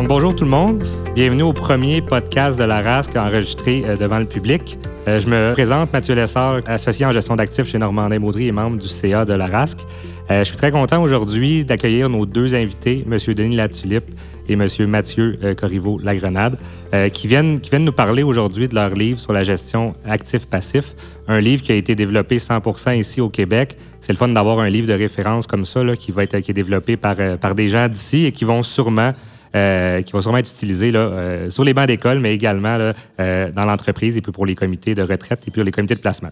Donc, bonjour tout le monde. Bienvenue au premier podcast de la RASC enregistré euh, devant le public. Euh, je me présente, Mathieu Lessard, associé en gestion d'actifs chez Normandin Maudry et membre du CA de la RASC. Euh, je suis très content aujourd'hui d'accueillir nos deux invités, M. Denis Latulippe et M. Mathieu Corriveau-Lagrenade, qui, viennent, qui viennent nous parler aujourd'hui de leur livre sur la gestion actif-passif, un livre qui a été développé 100% ici au Québec. C'est le fun d'avoir un livre de référence comme ça qui va être qui est développé par, par des gens d'ici et qui vont sûrement euh, qui va sûrement être utilisé euh, sur les bancs d'école, mais également euh, dans l'entreprise et puis pour les comités de retraite et puis les comités de placement.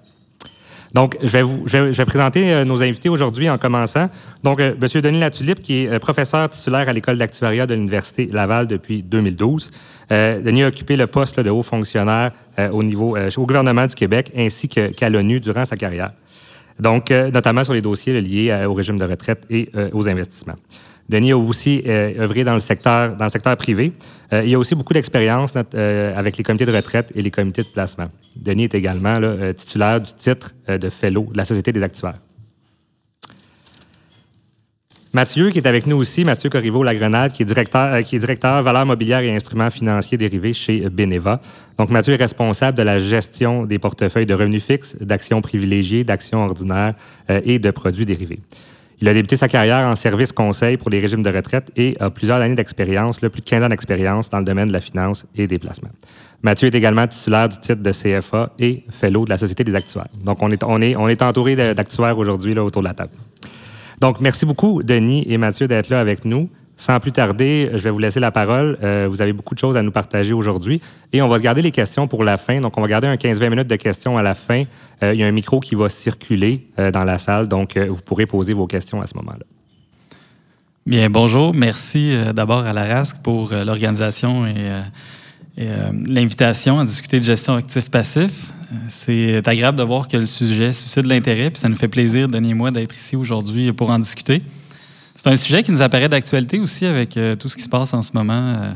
Donc, je vais, vous, présenter nos invités aujourd'hui en commençant. Donc, M. Denis Latulippe, qui est professeur titulaire à l'École d'actuariat de l'Université Laval depuis 2012. Denis a occupé le poste de haut fonctionnaire au niveau au gouvernement du Québec ainsi qu'à l'ONU durant sa carrière. Donc, notamment sur les dossiers liés au régime de retraite et aux investissements. Denis a aussi euh, œuvré dans le secteur, privé. Euh, il a aussi beaucoup d'expérience euh, avec les comités de retraite et les comités de placement. Denis est également titulaire du titre de Fellow de la Société des actuaires. Mathieu, qui est avec nous aussi, Mathieu Corriveau-Lagrenade, qui est directeur, qui est directeur valeurs mobilières et instruments financiers dérivés chez Beneva. Donc, Mathieu est responsable de la gestion des portefeuilles de revenus fixes, d'actions privilégiées, d'actions ordinaires et de produits dérivés. Il a débuté sa carrière en service conseil pour les régimes de retraite et a plusieurs années d'expérience, plus de 15 ans d'expérience dans le domaine de la finance et des placements. Mathieu est également titulaire du titre de CFA et fellow de la Société des actuaires. Donc, on est, on est, on est entouré d'actuaires aujourd'hui autour de la table. Donc, merci beaucoup, Denis et Mathieu, d'être là avec nous. Sans plus tarder, je vais vous laisser la parole. Euh, vous avez beaucoup de choses à nous partager aujourd'hui et on va se garder les questions pour la fin. Donc, on va garder un 15-20 minutes de questions à la fin. Euh, il y a un micro qui va circuler euh, dans la salle, donc vous pourrez poser vos questions à ce moment-là. Bien, bonjour. Merci d'abord à la RASC pour l'organisation et, l'invitation à discuter de gestion actif-passif. C'est agréable de voir que le sujet suscite l'intérêt, puis ça nous fait plaisir, Denis et moi, d'être ici aujourd'hui pour en discuter. C'est un sujet qui nous apparaît d'actualité aussi avec euh, tout ce qui se passe en ce moment. Euh,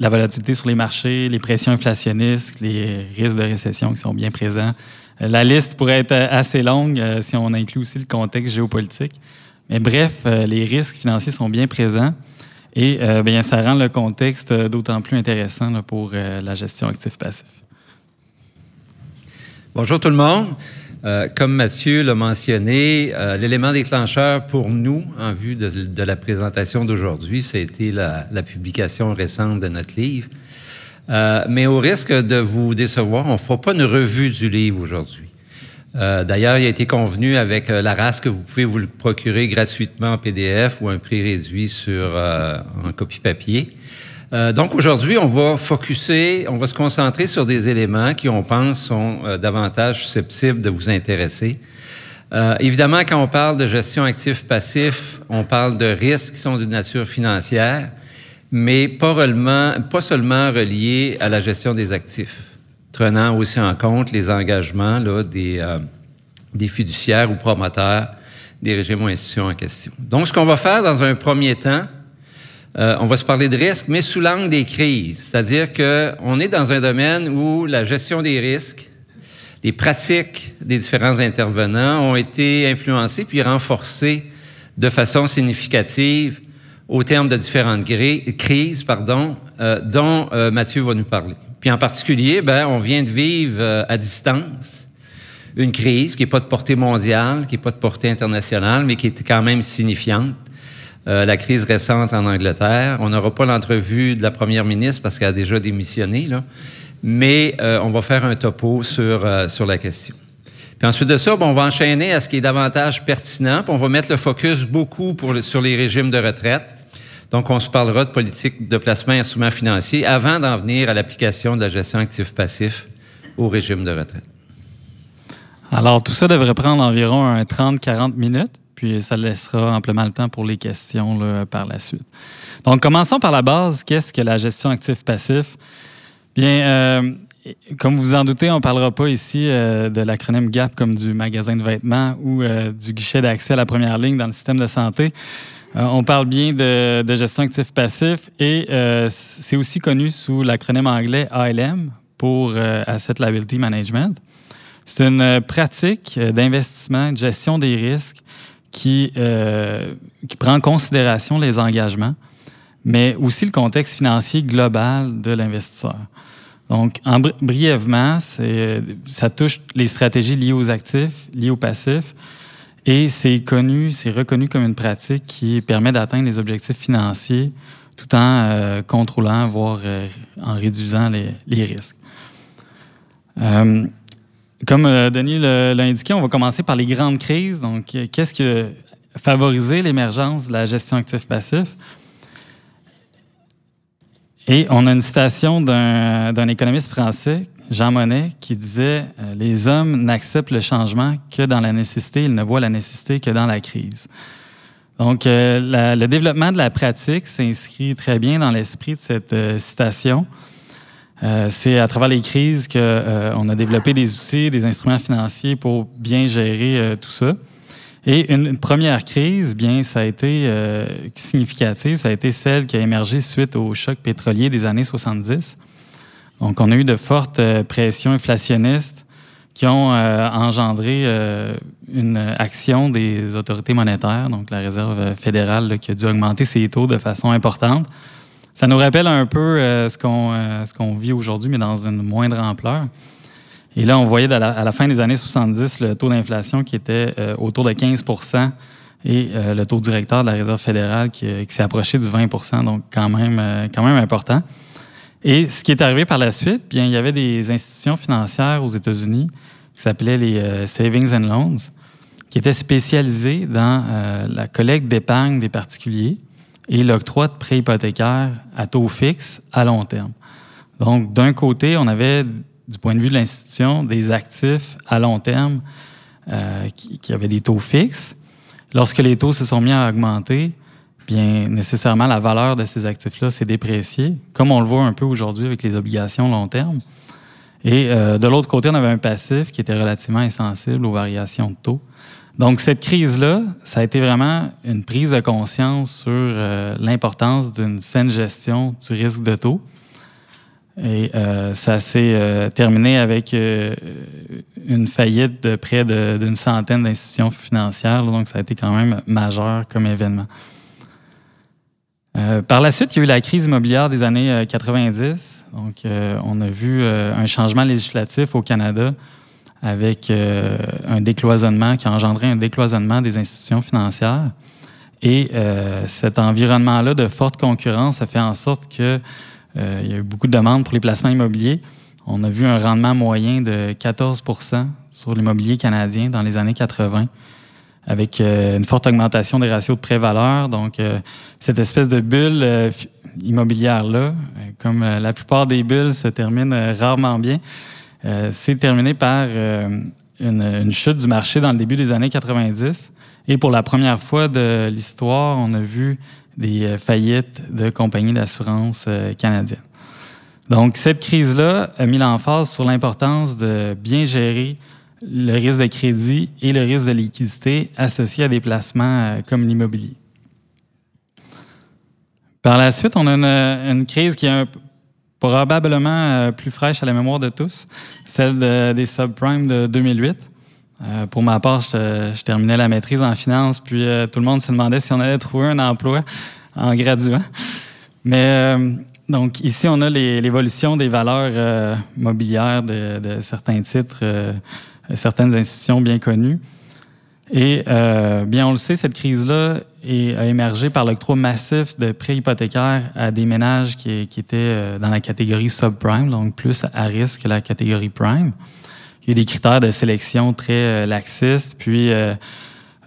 la volatilité sur les marchés, les pressions inflationnistes, les risques de récession qui sont bien présents. Euh, la liste pourrait être assez longue si on inclut aussi le contexte géopolitique. Mais bref, les risques financiers sont bien présents et bien, ça rend le contexte d'autant plus intéressant pour la gestion actif-passif. Bonjour tout le monde. Euh, comme Mathieu l'a mentionné, euh, l'élément déclencheur pour nous, en vue de, la présentation d'aujourd'hui, c'était la, la, publication récente de notre livre. Euh, mais au risque de vous décevoir, on ne fera pas une revue du livre aujourd'hui. D'ailleurs, il a été convenu avec la race que vous pouvez vous le procurer gratuitement en PDF ou un prix réduit sur en copie papier. Euh, donc aujourd'hui, on va focuser, on va se concentrer sur des éléments qui, on pense, sont euh, davantage susceptibles de vous intéresser. Euh, évidemment, quand on parle de gestion actif-passif, on parle de risques qui sont de nature financière, mais pas, pas seulement reliés à la gestion des actifs, prenant aussi en compte les engagements là, des, des fiduciaires ou promoteurs des régimes ou institutions en question. Donc, ce qu'on va faire dans un premier temps, euh, on va se parler de risques, mais sous l'angle des crises. C'est-à-dire qu'on est dans un domaine où la gestion des risques, les pratiques des différents intervenants ont été influencées puis renforcées de façon significative au terme de différentes crises pardon, euh, dont euh, Mathieu va nous parler. Puis en particulier, ben, on vient de vivre à distance une crise qui n'est pas de portée mondiale, qui n'est pas de portée internationale, mais qui est quand même signifiante euh, la crise récente en Angleterre. On n'aura pas l'entrevue de la première ministre parce qu'elle a déjà démissionné, mais euh, on va faire un topo sur, euh, sur la question. Puis ensuite de ça, on va enchaîner à ce qui est davantage pertinent, puis on va mettre le focus beaucoup sur les régimes de retraite. Donc, on se parlera de politique de placement et instruments financiers avant d'en venir à l'application de la gestion actif-passif au régime de retraite. Alors, tout ça devrait prendre environ 30-40 minutes puis ça laissera amplement le temps pour les questions par la suite. Donc, commençons par la base. Qu'est-ce que la gestion actif-passif? Bien, euh, comme vous en doutez, on ne parlera pas ici euh, de l'acronyme GAP comme du magasin de vêtements ou euh, du guichet d'accès à la première ligne dans le système de santé. on parle bien de, gestion actif-passif et c'est aussi connu sous l'acronyme anglais ALM pour Asset Liability Management. C'est une pratique d'investissement, de gestion des risques qui, euh, qui prend en considération les engagements, mais aussi le contexte financier global de l'investisseur. Donc, en, brièvement, ça touche les stratégies liées aux actifs, liées aux passifs, et c'est connu, c'est reconnu comme une pratique qui permet d'atteindre les objectifs financiers tout en euh, contrôlant, voire euh, en réduisant les, risques. Comme Denis l'a indiqué, on va commencer par les grandes crises. Donc, qu'est-ce qui a favorisé l'émergence de la gestion actif-passif? Et on a une citation d'un économiste français, Jean Monnet, qui disait euh, Les hommes n'acceptent le changement que dans la nécessité, ils ne voient la nécessité que dans la crise. Donc, euh, le développement de la pratique s'inscrit très bien dans l'esprit de cette euh, citation. C'est à travers les crises qu'on a développé des outils, des instruments financiers pour bien gérer tout ça. Et une, première crise, bien, ça a été euh, significative, ça a été celle qui a émergé suite au choc pétrolier des années 70. Donc, on a eu de fortes euh, pressions inflationnistes qui ont euh, engendré une action des autorités monétaires, donc la Réserve fédérale qui a dû augmenter ses taux de façon importante. Ça nous rappelle un peu ce qu'on vit aujourd'hui, mais dans une moindre ampleur. Et là, on voyait à la, fin des années 70 le taux d'inflation qui était euh, autour de 15% et euh, le taux directeur de la Réserve fédérale qui, euh, s'est approché du 20% donc quand même, quand même important. Et ce qui est arrivé par la suite, bien, il y avait des institutions financières aux États-Unis qui s'appelaient les Savings and Loans, qui étaient spécialisées dans la collecte d'épargne des particuliers et l'octroi de prêts hypothécaires à taux fixe à long terme. Donc, d'un côté, on avait du point de vue de l'institution, des actifs à long terme euh, qui, avaient des taux fixes. Lorsque les taux se sont mis à augmenter, bien nécessairement la valeur de ces actifs-là s'est dépréciée, comme on le voit un peu aujourd'hui avec les obligations long terme. Et euh, de l'autre côté, on avait un passif qui était relativement insensible aux variations de taux. Donc cette crise-là, ça a été vraiment une prise de conscience sur euh, l'importance d'une saine gestion du risque de taux et euh, ça s'est euh, terminé avec une faillite de près d'une centaine d'institutions financières. donc, ça a été quand même majeur comme événement. par la suite, il y a eu la crise immobilière des années 90. Donc, on a vu un changement législatif au Canada avec un décloisonnement qui a engendré un décloisonnement des institutions financières. Et cet environnement-là de forte concurrence a fait en sorte que euh, y a eu beaucoup de demandes pour les placements immobiliers. On a vu un rendement moyen de 14 sur l'immobilier canadien dans les années 80, avec euh, une forte augmentation des ratios de prêt-valeur. Donc, euh, cette espèce de bulle immobilière-là, comme la plupart des bulles se terminent rarement bien, c'est terminé par une, une, chute du marché dans le début des années 90. Et pour la première fois de l'histoire, on a vu des euh, faillites de compagnies d'assurance euh, canadiennes. Donc, cette crise-là a mis l'emphase sur l'importance de bien gérer le risque de crédit et le risque de liquidité associés à des placements euh, comme l'immobilier. Par la suite, on a une, crise qui est probablement plus fraîche à la mémoire de tous, celle des subprimes de 2008. Euh, pour ma part, je, terminais la maîtrise en finance, puis euh, tout le monde se demandait si on allait trouver un emploi en graduant. Mais euh, donc ici, on a l'évolution des valeurs mobilières de, certains titres, certaines institutions bien connues. Et bien, on le sait, cette crise-là a émergé par l'octroi massif de prêts hypothécaires à des ménages qui, étaient dans la catégorie subprime, donc plus à risque que la catégorie prime il y a des critères de sélection très euh, laxistes, puis euh,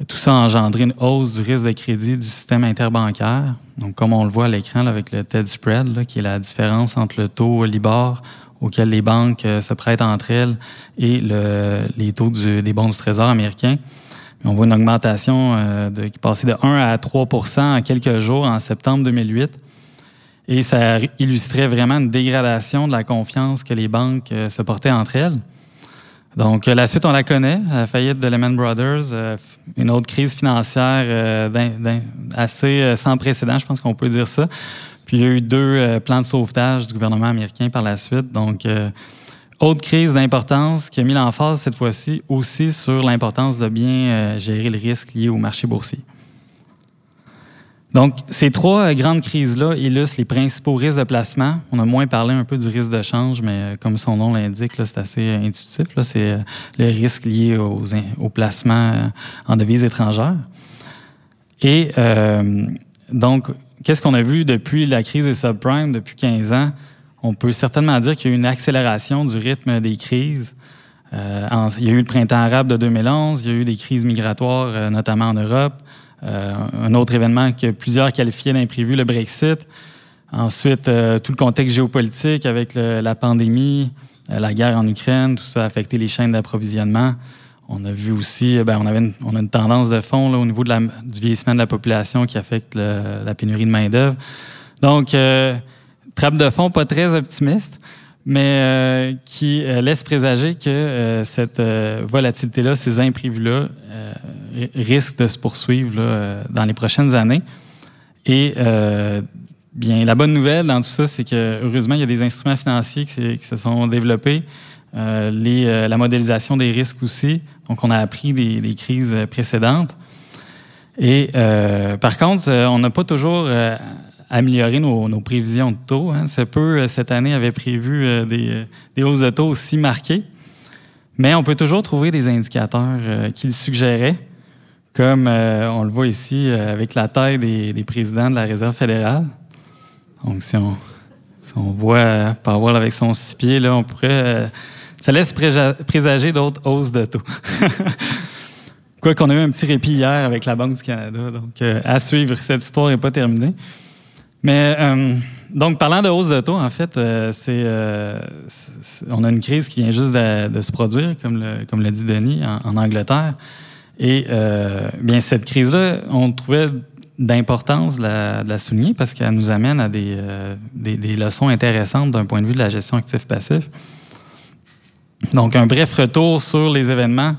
tout ça a engendré une hausse du risque de crédit du système interbancaire. Donc, comme on le voit à l'écran avec le TED spread, qui est la différence entre le taux LIBOR auquel les banques euh, se prêtent entre elles et les taux des bons du Trésor américain. On voit une augmentation de, qui passée de 1 à 3% en quelques jours en septembre 2008. Et ça illustrait vraiment une dégradation de la confiance que les banques se portaient entre elles. Donc, euh, la suite, on la connaît, la faillite de Lehman Brothers, euh, une autre crise financière euh, assez sans précédent, je pense qu'on peut dire ça. Puis, il y a eu deux plans de sauvetage du gouvernement américain par la suite. Donc, autre crise d'importance qui a mis l'emphase cette fois-ci aussi sur l'importance de bien gérer le risque lié au marché boursier. Donc, ces trois grandes crises-là illustrent les principaux risques de placement. On a moins parlé un peu du risque de change, mais comme son nom l'indique, c'est assez intuitif. C'est le risque lié aux, aux placements en devises étrangères. Et donc, qu'est-ce qu'on a vu depuis la crise des subprimes, depuis 15 ans? On peut certainement dire qu'il y a eu une accélération du rythme des crises. Euh, il y a eu le printemps arabe de 2011, il y a eu des crises migratoires, euh, notamment en Europe. Euh, un autre événement que plusieurs qualifiaient d'imprévu, le Brexit. Ensuite, tout le contexte géopolitique avec la pandémie, la guerre en Ukraine, tout ça a affecté les chaînes d'approvisionnement. On a vu aussi, ben, on, a une tendance de fond au niveau du vieillissement de la population qui affecte la pénurie de main-d'œuvre. Donc, trappe de fond pas très optimiste, mais euh, qui euh, laisse présager que euh, cette volatilité-là, ces imprévus-là, risquent de se poursuivre dans les prochaines années. Et bien, la bonne nouvelle dans tout ça, c'est que heureusement, il y a des instruments financiers qui, se sont développés, la modélisation des risques aussi. Donc, on a appris des crises précédentes. Et par contre, on n'a pas toujours améliorer nos, prévisions de taux. Hein. Peu, euh, cette année, avait prévu euh, des, des, hausses de taux aussi marquées. Mais on peut toujours trouver des indicateurs euh, qui le suggéraient, comme on le voit ici avec la taille des, présidents de la Réserve fédérale. Donc, si on, on voit Powell avec son six pieds, là, on pourrait. ça laisse présager d'autres hausses de taux. Quoi qu'on a eu un petit répit hier avec la Banque du Canada. Donc, à suivre, cette histoire n'est pas terminée. Mais euh, donc, parlant de hausse de taux, en fait, euh, euh, c'est, on a une crise qui vient juste de, se produire, comme le, dit Denis, en, Angleterre. Et bien, cette crise-là, on trouvait d'importance de la, souligner parce qu'elle nous amène à des, des, leçons intéressantes d'un point de vue de la gestion actif-passif. Donc, un bref retour sur les événements.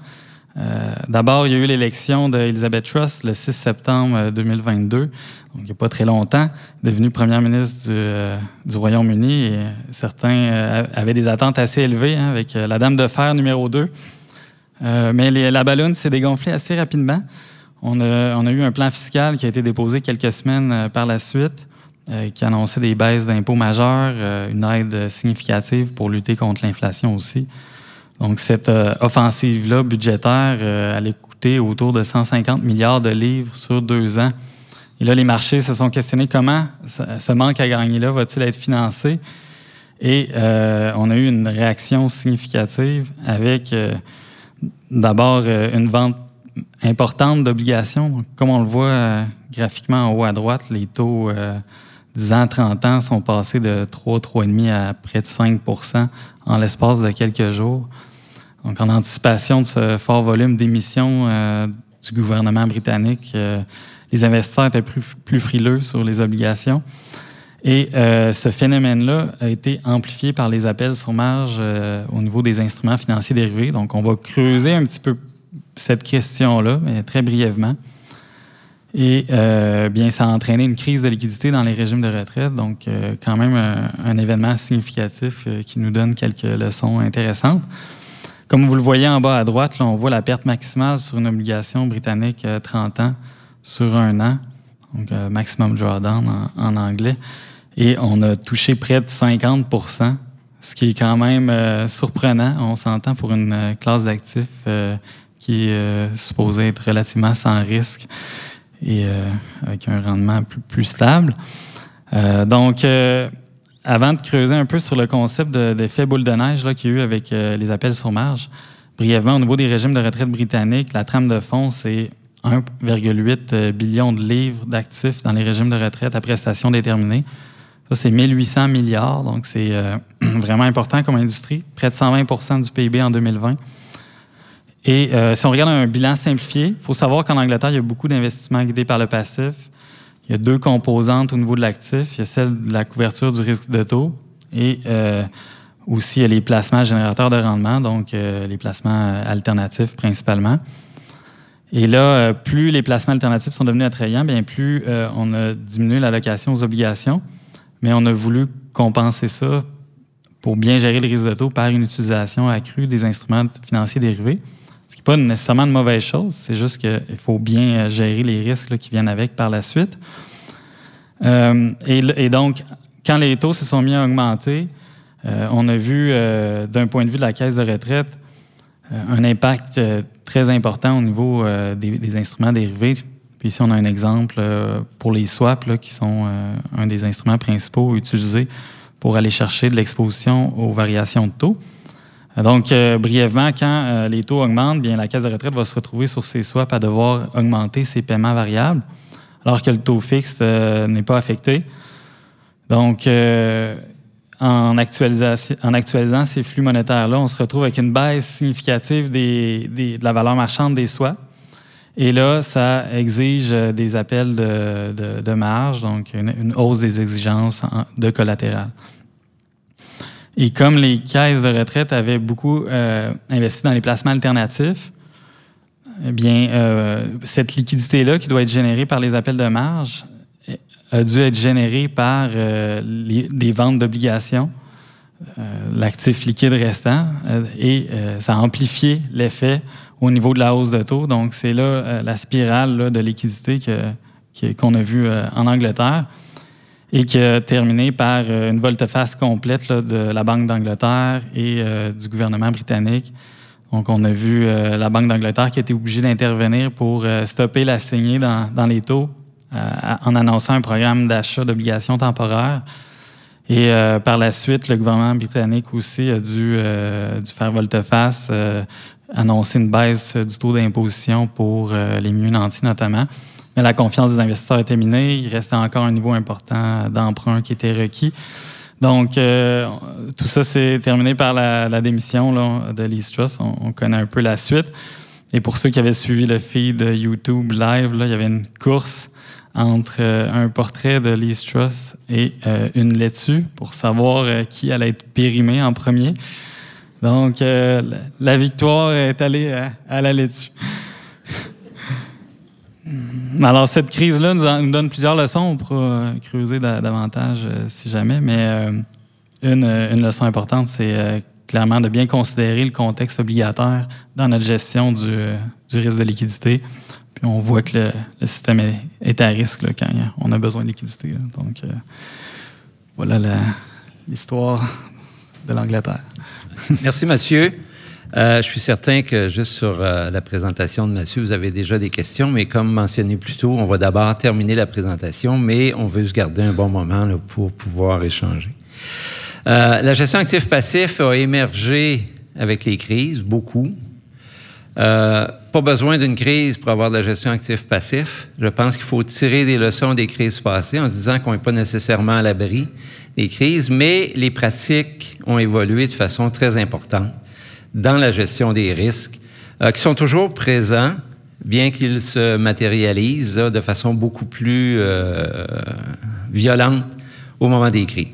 D'abord, il y a eu l'élection d'Elizabeth Truss le 6 septembre 2022 il n'y a pas très longtemps, devenue première ministre du, euh, Royaume-Uni. Certains euh, avaient des attentes assez élevées hein, avec euh, la Dame de fer numéro 2. mais la ballonne s'est dégonflée assez rapidement. On a, on a, eu un plan fiscal qui a été déposé quelques semaines par la suite, qui annonçait des baisses d'impôts majeures, une aide significative pour lutter contre l'inflation aussi. Donc, cette offensive-là budgétaire allait coûter autour de 150 milliards de livres sur deux ans et là, les marchés se sont questionnés comment ce manque à gagner-là va-t-il être financé? Et euh, on a eu une réaction significative avec euh, d'abord euh, une vente importante d'obligations. Comme on le voit graphiquement en haut à droite, les taux 10 ans, 30 ans sont passés de 3, 3,5 à près de 5% en l'espace de quelques jours. Donc, en anticipation de ce fort volume d'émissions du gouvernement britannique, les investisseurs étaient plus, frileux sur les obligations. Et euh, ce phénomène-là a été amplifié par les appels sur marge euh, au niveau des instruments financiers dérivés. Donc, on va creuser un petit peu cette question-là, mais très brièvement. Et euh, bien, ça a entraîné une crise de liquidité dans les régimes de retraite. Donc, quand même un, événement significatif qui nous donne quelques leçons intéressantes. Comme vous le voyez en bas à droite, là, on voit la perte maximale sur une obligation britannique 30 ans sur un an, donc euh, maximum drawdown en, anglais, et on a touché près de 50% ce qui est quand même euh, surprenant. On s'entend pour une euh, classe d'actifs qui est supposée être relativement sans risque et avec un rendement plus, stable. donc, avant de creuser un peu sur le concept d'effet boule de neige qu'il y a eu avec les appels sur marge, brièvement, au niveau des régimes de retraite britanniques, la trame de fond, c'est 1,8 euh, billion de livres d'actifs dans les régimes de retraite à prestations déterminées. Ça, c'est 1800 milliards, donc c'est euh, vraiment important comme industrie, près de 120% du PIB en 2020. Et euh, si on regarde un bilan simplifié, il faut savoir qu'en Angleterre, il y a beaucoup d'investissements guidés par le passif. Il y a deux composantes au niveau de l'actif. Il y a celle de la couverture du risque de taux et aussi il y a les placements générateurs de rendement, donc les placements alternatifs principalement. Et là, euh, plus les placements alternatifs sont devenus attrayants, bien plus euh, on a diminué l'allocation aux obligations, mais on a voulu compenser ça pour bien gérer le risque de taux par une utilisation accrue des instruments financiers dérivés. Pas nécessairement une mauvaise chose, c'est juste qu'il faut bien euh, gérer les risques qui viennent avec par la suite. et, donc, quand les taux se sont mis à augmenter, on a vu, d'un point de vue de la caisse de retraite, un impact très important au niveau des, instruments dérivés. Puis ici, on a un exemple pour les swaps, qui sont un des instruments principaux utilisés pour aller chercher de l'exposition aux variations de taux. Donc, euh, brièvement, quand euh, les taux augmentent, bien la caisse de retraite va se retrouver sur ses swaps à devoir augmenter ses paiements variables, alors que le taux fixe euh, n'est pas affecté. Donc, en, actualisant ces flux monétaires-là, on se retrouve avec une baisse significative de la valeur marchande des swaps. Et là, ça exige des appels de, marge, donc une, hausse des exigences de collatéral. Et comme les caisses de retraite avaient beaucoup euh, investi dans les placements alternatifs, eh bien, euh, cette liquidité-là qui doit être générée par les appels de marge eh, a dû être générée par euh, des ventes d'obligations, l'actif liquide restant, et ça a amplifié l'effet au niveau de la hausse de taux. Donc, c'est là la spirale de liquidité qu'on a vue en Angleterre et qui a terminé par euh, une volte-face complète de la Banque d'Angleterre et euh, du gouvernement britannique. Donc, on a vu euh, la Banque d'Angleterre qui a été obligée d'intervenir pour stopper la saignée dans, les taux en annonçant un programme d'achat d'obligations temporaires. Et par la suite, le gouvernement britannique aussi a dû faire volte-face, annoncer une baisse du taux d'imposition pour les mieux nantis notamment. Mais la confiance des investisseurs était minée. Il restait encore un niveau important d'emprunt qui était requis. Donc, euh, tout ça s'est terminé par la, démission de Lee Truss. On, connaît un peu la suite. Et pour ceux qui avaient suivi le feed YouTube live, il y avait une course entre euh, un portrait de Lee Truss et euh, une laitue pour savoir qui allait être périmé en premier. Donc, la victoire est allée à, à la laitue. Alors, cette crise-là nous, donne plusieurs leçons. On pourra euh, creuser davantage euh, si jamais, mais euh, une, leçon importante, c'est clairement de bien considérer le contexte obligataire dans notre gestion du, risque de liquidité. Puis on voit que le, système est, à risque quand on a besoin de liquidité. Donc, voilà l'histoire de l'Angleterre. Merci, monsieur. Euh, je suis certain que juste sur euh, la présentation de Mathieu, vous avez déjà des questions, mais comme mentionné plus tôt, on va d'abord terminer la présentation, mais on veut se garder un bon moment pour pouvoir échanger. Euh, la gestion actif-passif a émergé avec les crises, beaucoup. pas besoin d'une crise pour avoir de la gestion actif-passif. Je pense qu'il faut tirer des leçons des crises passées en se disant qu'on n'est pas nécessairement à l'abri des crises, mais les pratiques ont évolué de façon très importante dans la gestion des risques, euh, qui sont toujours présents, bien qu'ils se matérialisent de façon beaucoup plus euh, violente au moment des crises.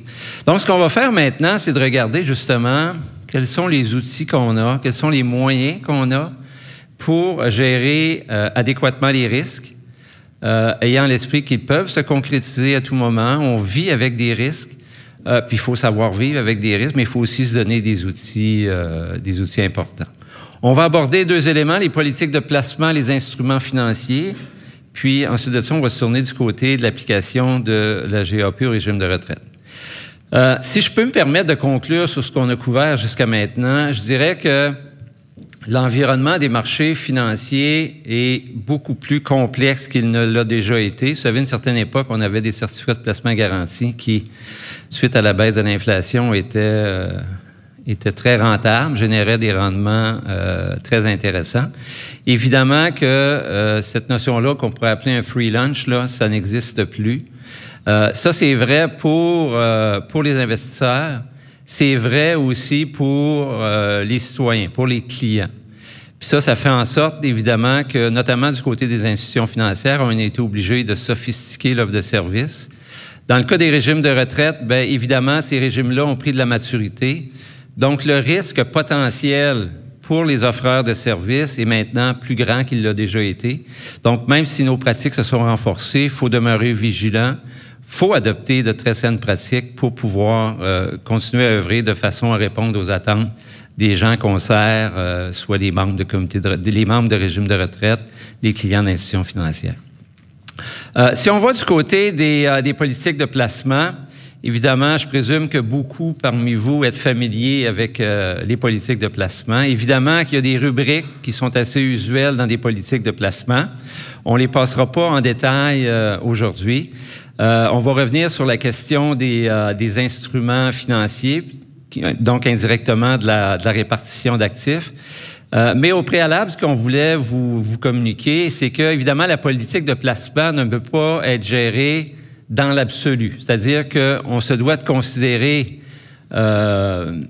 Donc, ce qu'on va faire maintenant, c'est de regarder justement quels sont les outils qu'on a, quels sont les moyens qu'on a pour gérer euh, adéquatement les risques, ayant l'esprit qu'ils peuvent se concrétiser à tout moment. On vit avec des risques. Euh, puis il faut savoir vivre avec des risques, mais il faut aussi se donner des outils, euh, des outils importants. On va aborder deux éléments, les politiques de placement, les instruments financiers. Puis ensuite de ça, on va se tourner du côté de l'application de la GAP au régime de retraite. Euh, si je peux me permettre de conclure sur ce qu'on a couvert jusqu'à maintenant, je dirais que l'environnement des marchés financiers est beaucoup plus complexe qu'il ne l'a déjà été. Vous savez, à une certaine époque, on avait des certificats de placement garantis qui suite à la baisse de l'inflation, était, euh, était très rentable, générait des rendements euh, très intéressants. Évidemment que euh, cette notion-là, qu'on pourrait appeler un free lunch, là, ça n'existe plus. ça, c'est vrai pour, pour les investisseurs. C'est vrai aussi pour les citoyens, pour les clients. Puis ça, ça fait en sorte, évidemment, que, notamment du côté des institutions financières, on a été obligé de sophistiquer l'offre de services dans le cas des régimes de retraite, bien évidemment, ces régimes-là ont pris de la maturité. Donc, le risque potentiel pour les offreurs de services est maintenant plus grand qu'il l'a déjà été. Donc, même si nos pratiques se sont renforcées, il faut demeurer vigilant. Faut adopter de très saines pratiques pour pouvoir euh, continuer à œuvrer de façon à répondre aux attentes des gens qu'on sert, euh, soit les membres de comité de, les membres de régime de retraite, les clients d'institutions financières. Euh, si on va du côté des, euh, des, politiques de placement, évidemment, je présume que beaucoup parmi vous êtes familiers avec euh, les politiques de placement. Évidemment qu'il y a des rubriques qui sont assez usuelles dans des politiques de placement. On les passera pas en détail aujourd'hui. On va revenir sur la question des, des instruments financiers, donc indirectement de la, répartition d'actifs. Euh, mais au préalable, ce qu'on voulait vous, communiquer, c'est que, évidemment, la politique de placement ne peut pas être gérée dans l'absolu. C'est-à-dire qu'on se doit de considérer euh,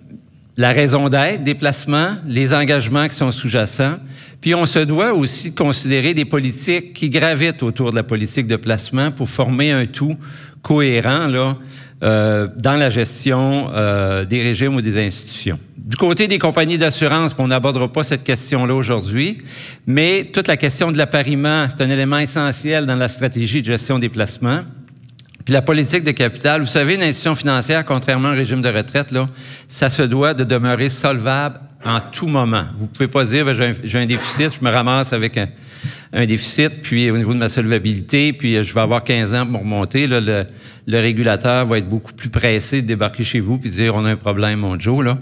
la raison d'être des placements, les engagements qui sont sous-jacents, puis on se doit aussi de considérer des politiques qui gravitent autour de la politique de placement pour former un tout cohérent là, euh, dans la gestion euh, des régimes ou des institutions. Du côté des compagnies d'assurance, on n'abordera pas cette question-là aujourd'hui, mais toute la question de l'appariement, c'est un élément essentiel dans la stratégie de gestion des placements. Puis la politique de capital, vous savez, une institution financière, contrairement au régime de retraite, là, ça se doit de demeurer solvable en tout moment. Vous pouvez pas dire, ben, j'ai un, déficit, je me ramasse avec un, déficit, puis au niveau de ma solvabilité, puis je vais avoir 15 ans pour remonter, là, le, régulateur va être beaucoup plus pressé de débarquer chez vous puis dire on a un problème, mon Joe.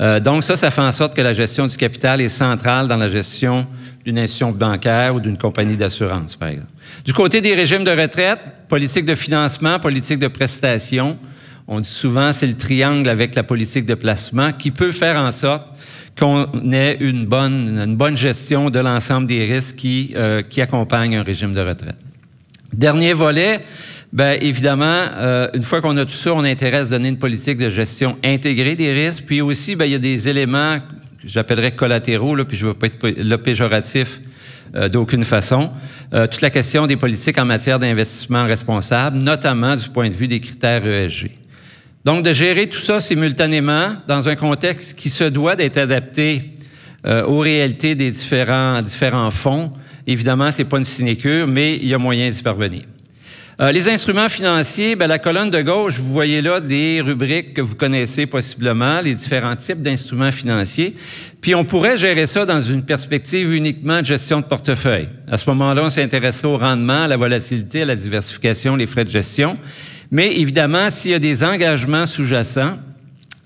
Euh, donc ça, ça fait en sorte que la gestion du capital est centrale dans la gestion d'une institution bancaire ou d'une compagnie d'assurance, par exemple. Du côté des régimes de retraite, politique de financement, politique de prestation, on dit souvent c'est le triangle avec la politique de placement qui peut faire en sorte qu'on ait une bonne, une bonne gestion de l'ensemble des risques qui, euh, qui accompagnent un régime de retraite. Dernier volet, Bien, évidemment, euh, une fois qu'on a tout ça, on intéresse à donner une politique de gestion intégrée des risques. Puis aussi, bien, il y a des éléments que j'appellerais collatéraux, puis je ne veux pas être le péjoratif euh, d'aucune façon. Euh, toute la question des politiques en matière d'investissement responsable, notamment du point de vue des critères ESG. Donc, de gérer tout ça simultanément dans un contexte qui se doit d'être adapté aux réalités des différents, fonds. Évidemment, c'est pas une sinécure, mais il y a moyen d'y parvenir. Euh, les instruments financiers, bien, la colonne de gauche, vous voyez là des rubriques que vous connaissez possiblement, les différents types d'instruments financiers. Puis on pourrait gérer ça dans une perspective uniquement de gestion de portefeuille. À ce moment-là, on s'intéresserait au rendement, à la volatilité, à la diversification, les frais de gestion. Mais évidemment, s'il y a des engagements sous-jacents,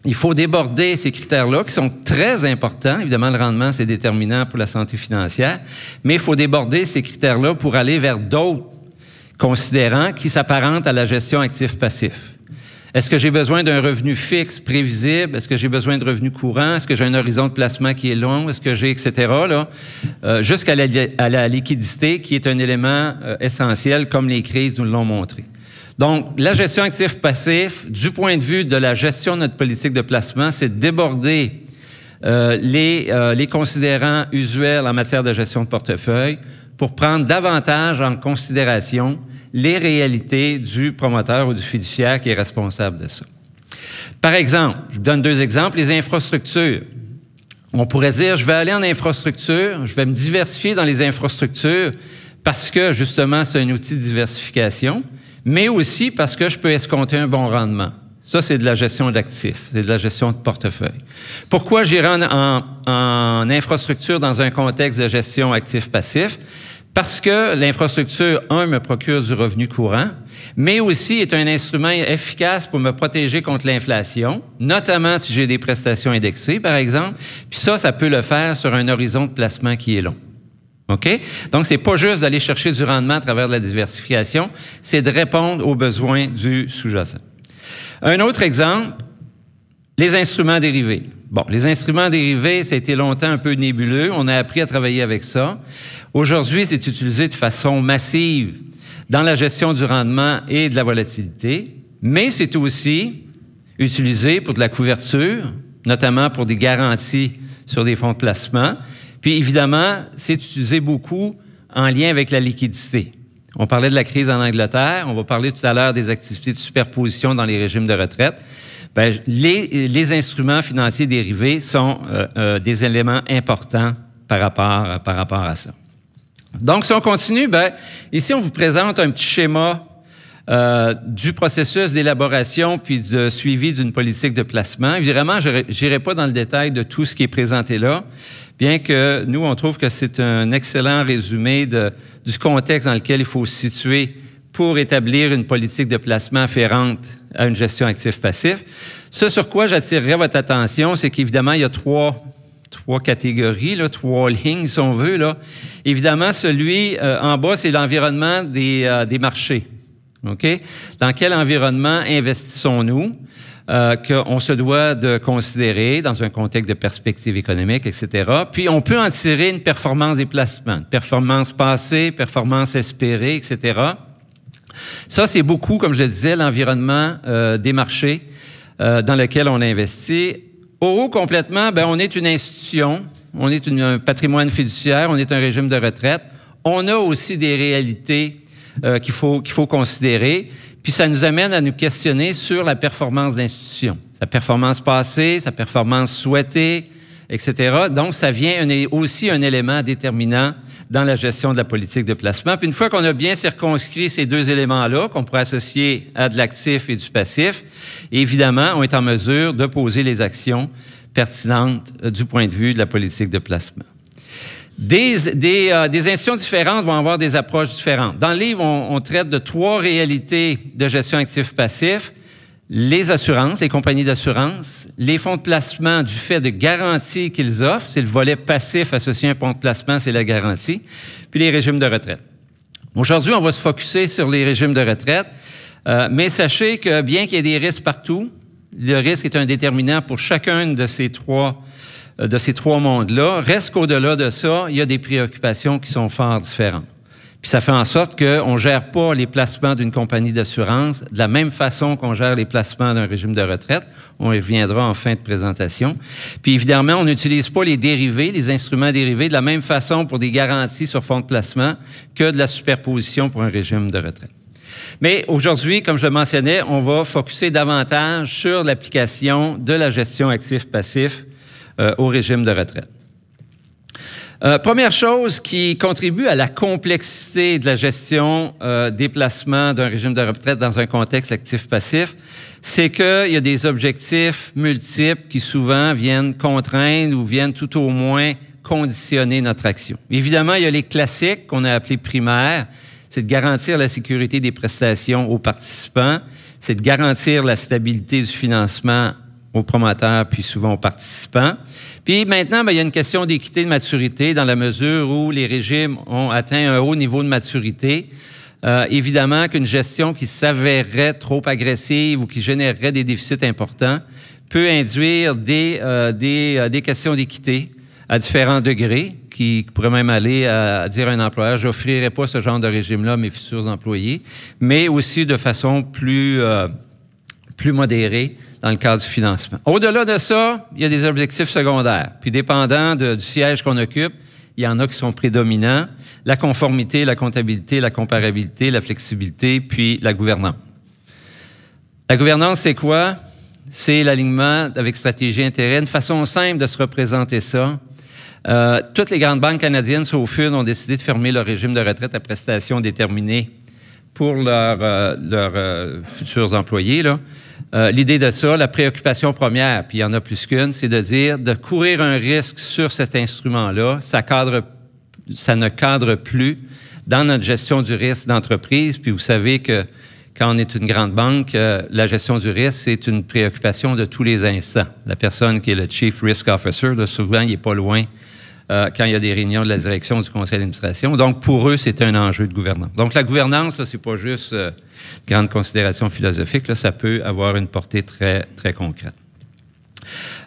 il faut déborder ces critères-là qui sont très importants. Évidemment, le rendement, c'est déterminant pour la santé financière, mais il faut déborder ces critères-là pour aller vers d'autres considérants qui s'apparentent à la gestion actif-passif. Est-ce que j'ai besoin d'un revenu fixe, prévisible? Est-ce que j'ai besoin de revenus courants? Est-ce que j'ai un horizon de placement qui est long? Est-ce que j'ai, etc., là? Euh, jusqu'à la, liquidité, qui est un élément euh, essentiel, comme les crises nous l'ont montré. Donc, la gestion actif-passif, du point de vue de la gestion de notre politique de placement, c'est déborder euh, les considérants usuels en matière de gestion de portefeuille pour prendre davantage en considération les réalités du promoteur ou du fiduciaire qui est responsable de ça. Par exemple, je vous donne deux exemples, les infrastructures. On pourrait dire, je vais aller en infrastructure, je vais me diversifier dans les infrastructures parce que justement c'est un outil de diversification mais aussi parce que je peux escompter un bon rendement. Ça, c'est de la gestion d'actifs, c'est de la gestion de portefeuille. Pourquoi j'irai en, en, infrastructure dans un contexte de gestion actif-passif? Parce que l'infrastructure, un, me procure du revenu courant, mais aussi est un instrument efficace pour me protéger contre l'inflation, notamment si j'ai des prestations indexées, par exemple. Puis ça, ça peut le faire sur un horizon de placement qui est long. OK? Donc, c'est pas juste d'aller chercher du rendement à travers la diversification, c'est de répondre aux besoins du sous-jacent. Un autre exemple, les instruments dérivés. Bon, les instruments dérivés, ça a été longtemps un peu nébuleux. On a appris à travailler avec ça. Aujourd'hui, c'est utilisé de façon massive dans la gestion du rendement et de la volatilité, mais c'est aussi utilisé pour de la couverture, notamment pour des garanties sur des fonds de placement, puis évidemment, c'est utilisé beaucoup en lien avec la liquidité. On parlait de la crise en Angleterre, on va parler tout à l'heure des activités de superposition dans les régimes de retraite. Bien, les, les, instruments financiers dérivés sont euh, euh, des éléments importants par rapport, par rapport à ça. Donc, si on continue, bien, ici, on vous présente un petit schéma euh, du processus d'élaboration puis de suivi d'une politique de placement. Évidemment, je n'irai pas dans le détail de tout ce qui est présenté là, bien que nous, on trouve que c'est un excellent résumé de, du contexte dans lequel il faut se situer pour établir une politique de placement afférente à une gestion actif-passif. Ce sur quoi j'attirerai votre attention, c'est qu'évidemment, il y a trois, trois catégories, là, trois lignes, si on veut. Là. Évidemment, celui euh, en bas, c'est l'environnement des, euh, des marchés. OK? Dans quel environnement investissons-nous? Euh, qu'on se doit de considérer dans un contexte de perspective économique, etc. Puis on peut en tirer une performance des placements, une performance passée, performance espérée, etc. Ça, c'est beaucoup, comme je le disais, l'environnement euh, des marchés euh, dans lequel on investit. Haut, complètement, ben, on est une institution, on est un patrimoine fiduciaire, on est un régime de retraite. On a aussi des réalités euh, qu'il faut, qu'il faut considérer. Puis ça nous amène à nous questionner sur la performance d'institution, sa performance passée, sa performance souhaitée, etc. Donc, ça vient aussi un élément déterminant dans la gestion de la politique de placement. Puis une fois qu'on a bien circonscrit ces deux éléments-là, qu'on pourrait associer à de l'actif et du passif, évidemment, on est en mesure de poser les actions pertinentes euh, du point de vue de la politique de placement. Des, des, euh, des, institutions différentes vont avoir des approches différentes. Dans le livre, on, on traite de trois réalités de gestion actif-passif. Les assurances, les compagnies d'assurance, les fonds de placement du fait de garanties qu'ils offrent, c'est le volet passif associé à un fonds de placement, c'est la garantie, puis les régimes de retraite. Aujourd'hui, on va se focuser sur les régimes de retraite, euh, mais sachez que bien qu'il y ait des risques partout, le risque est un déterminant pour chacun de ces trois euh, de ces trois mondes-là. Reste qu'au-delà de ça, il y a des préoccupations qui sont fort différentes. Puis ça fait en sorte qu'on ne gère pas les placements d'une compagnie d'assurance de la même façon qu'on gère les placements d'un régime de retraite. On y reviendra en fin de présentation. Puis évidemment, on n'utilise pas les dérivés, les instruments dérivés, de la même façon pour des garanties sur fonds de placement que de la superposition pour un régime de retraite. Mais aujourd'hui, comme je le mentionnais, on va focuser davantage sur l'application de la gestion actif-passif euh, au régime de retraite. Euh, première chose qui contribue à la complexité de la gestion euh, des placements d'un régime de retraite dans un contexte actif-passif, c'est qu'il y a des objectifs multiples qui souvent viennent contraindre ou viennent tout au moins conditionner notre action. Évidemment, il y a les classiques qu'on a appelés primaires, c'est de garantir la sécurité des prestations aux participants, c'est de garantir la stabilité du financement aux promoteurs puis souvent aux participants. Puis maintenant, ben, il y a une question d'équité de maturité dans la mesure où les régimes ont atteint un haut niveau de maturité. Euh, évidemment qu'une gestion qui s'avérerait trop agressive ou qui générerait des déficits importants peut induire des, euh, des, euh, des questions d'équité à différents degrés, qui pourraient même aller à, dire à un employeur, j'offrirai pas ce genre de régime-là à mes futurs employés, mais aussi de façon plus, euh, plus modérée dans le cadre du financement. Au-delà de ça, il y a des objectifs secondaires. Puis dépendant du siège qu'on occupe, il y en a qui sont prédominants. La conformité, la comptabilité, la comparabilité, la flexibilité, puis la gouvernance. La gouvernance, c'est quoi? C'est l'alignement avec stratégie intérêt. Une façon simple de se représenter ça. Euh, toutes les grandes banques canadiennes, sauf une, ont décidé de fermer leur régime de retraite à prestations déterminées pour leurs, euh, euh, futurs employés. Euh, l'idée de ça, la préoccupation première, puis il y en a plus qu'une, c'est de dire de courir un risque sur cet instrument-là, ça, cadre, ça ne cadre plus dans notre gestion du risque d'entreprise. Puis vous savez que quand on est une grande banque, la gestion du risque, c'est une préoccupation de tous les instants. La personne qui est le Chief Risk Officer, là, souvent, il n'est pas loin euh, quand il y a des réunions de la direction du conseil d'administration. Donc, pour eux, c'est un enjeu de gouvernance. Donc, la gouvernance, ce n'est pas juste euh, grande considération philosophique, ça peut avoir une portée très, très concrète.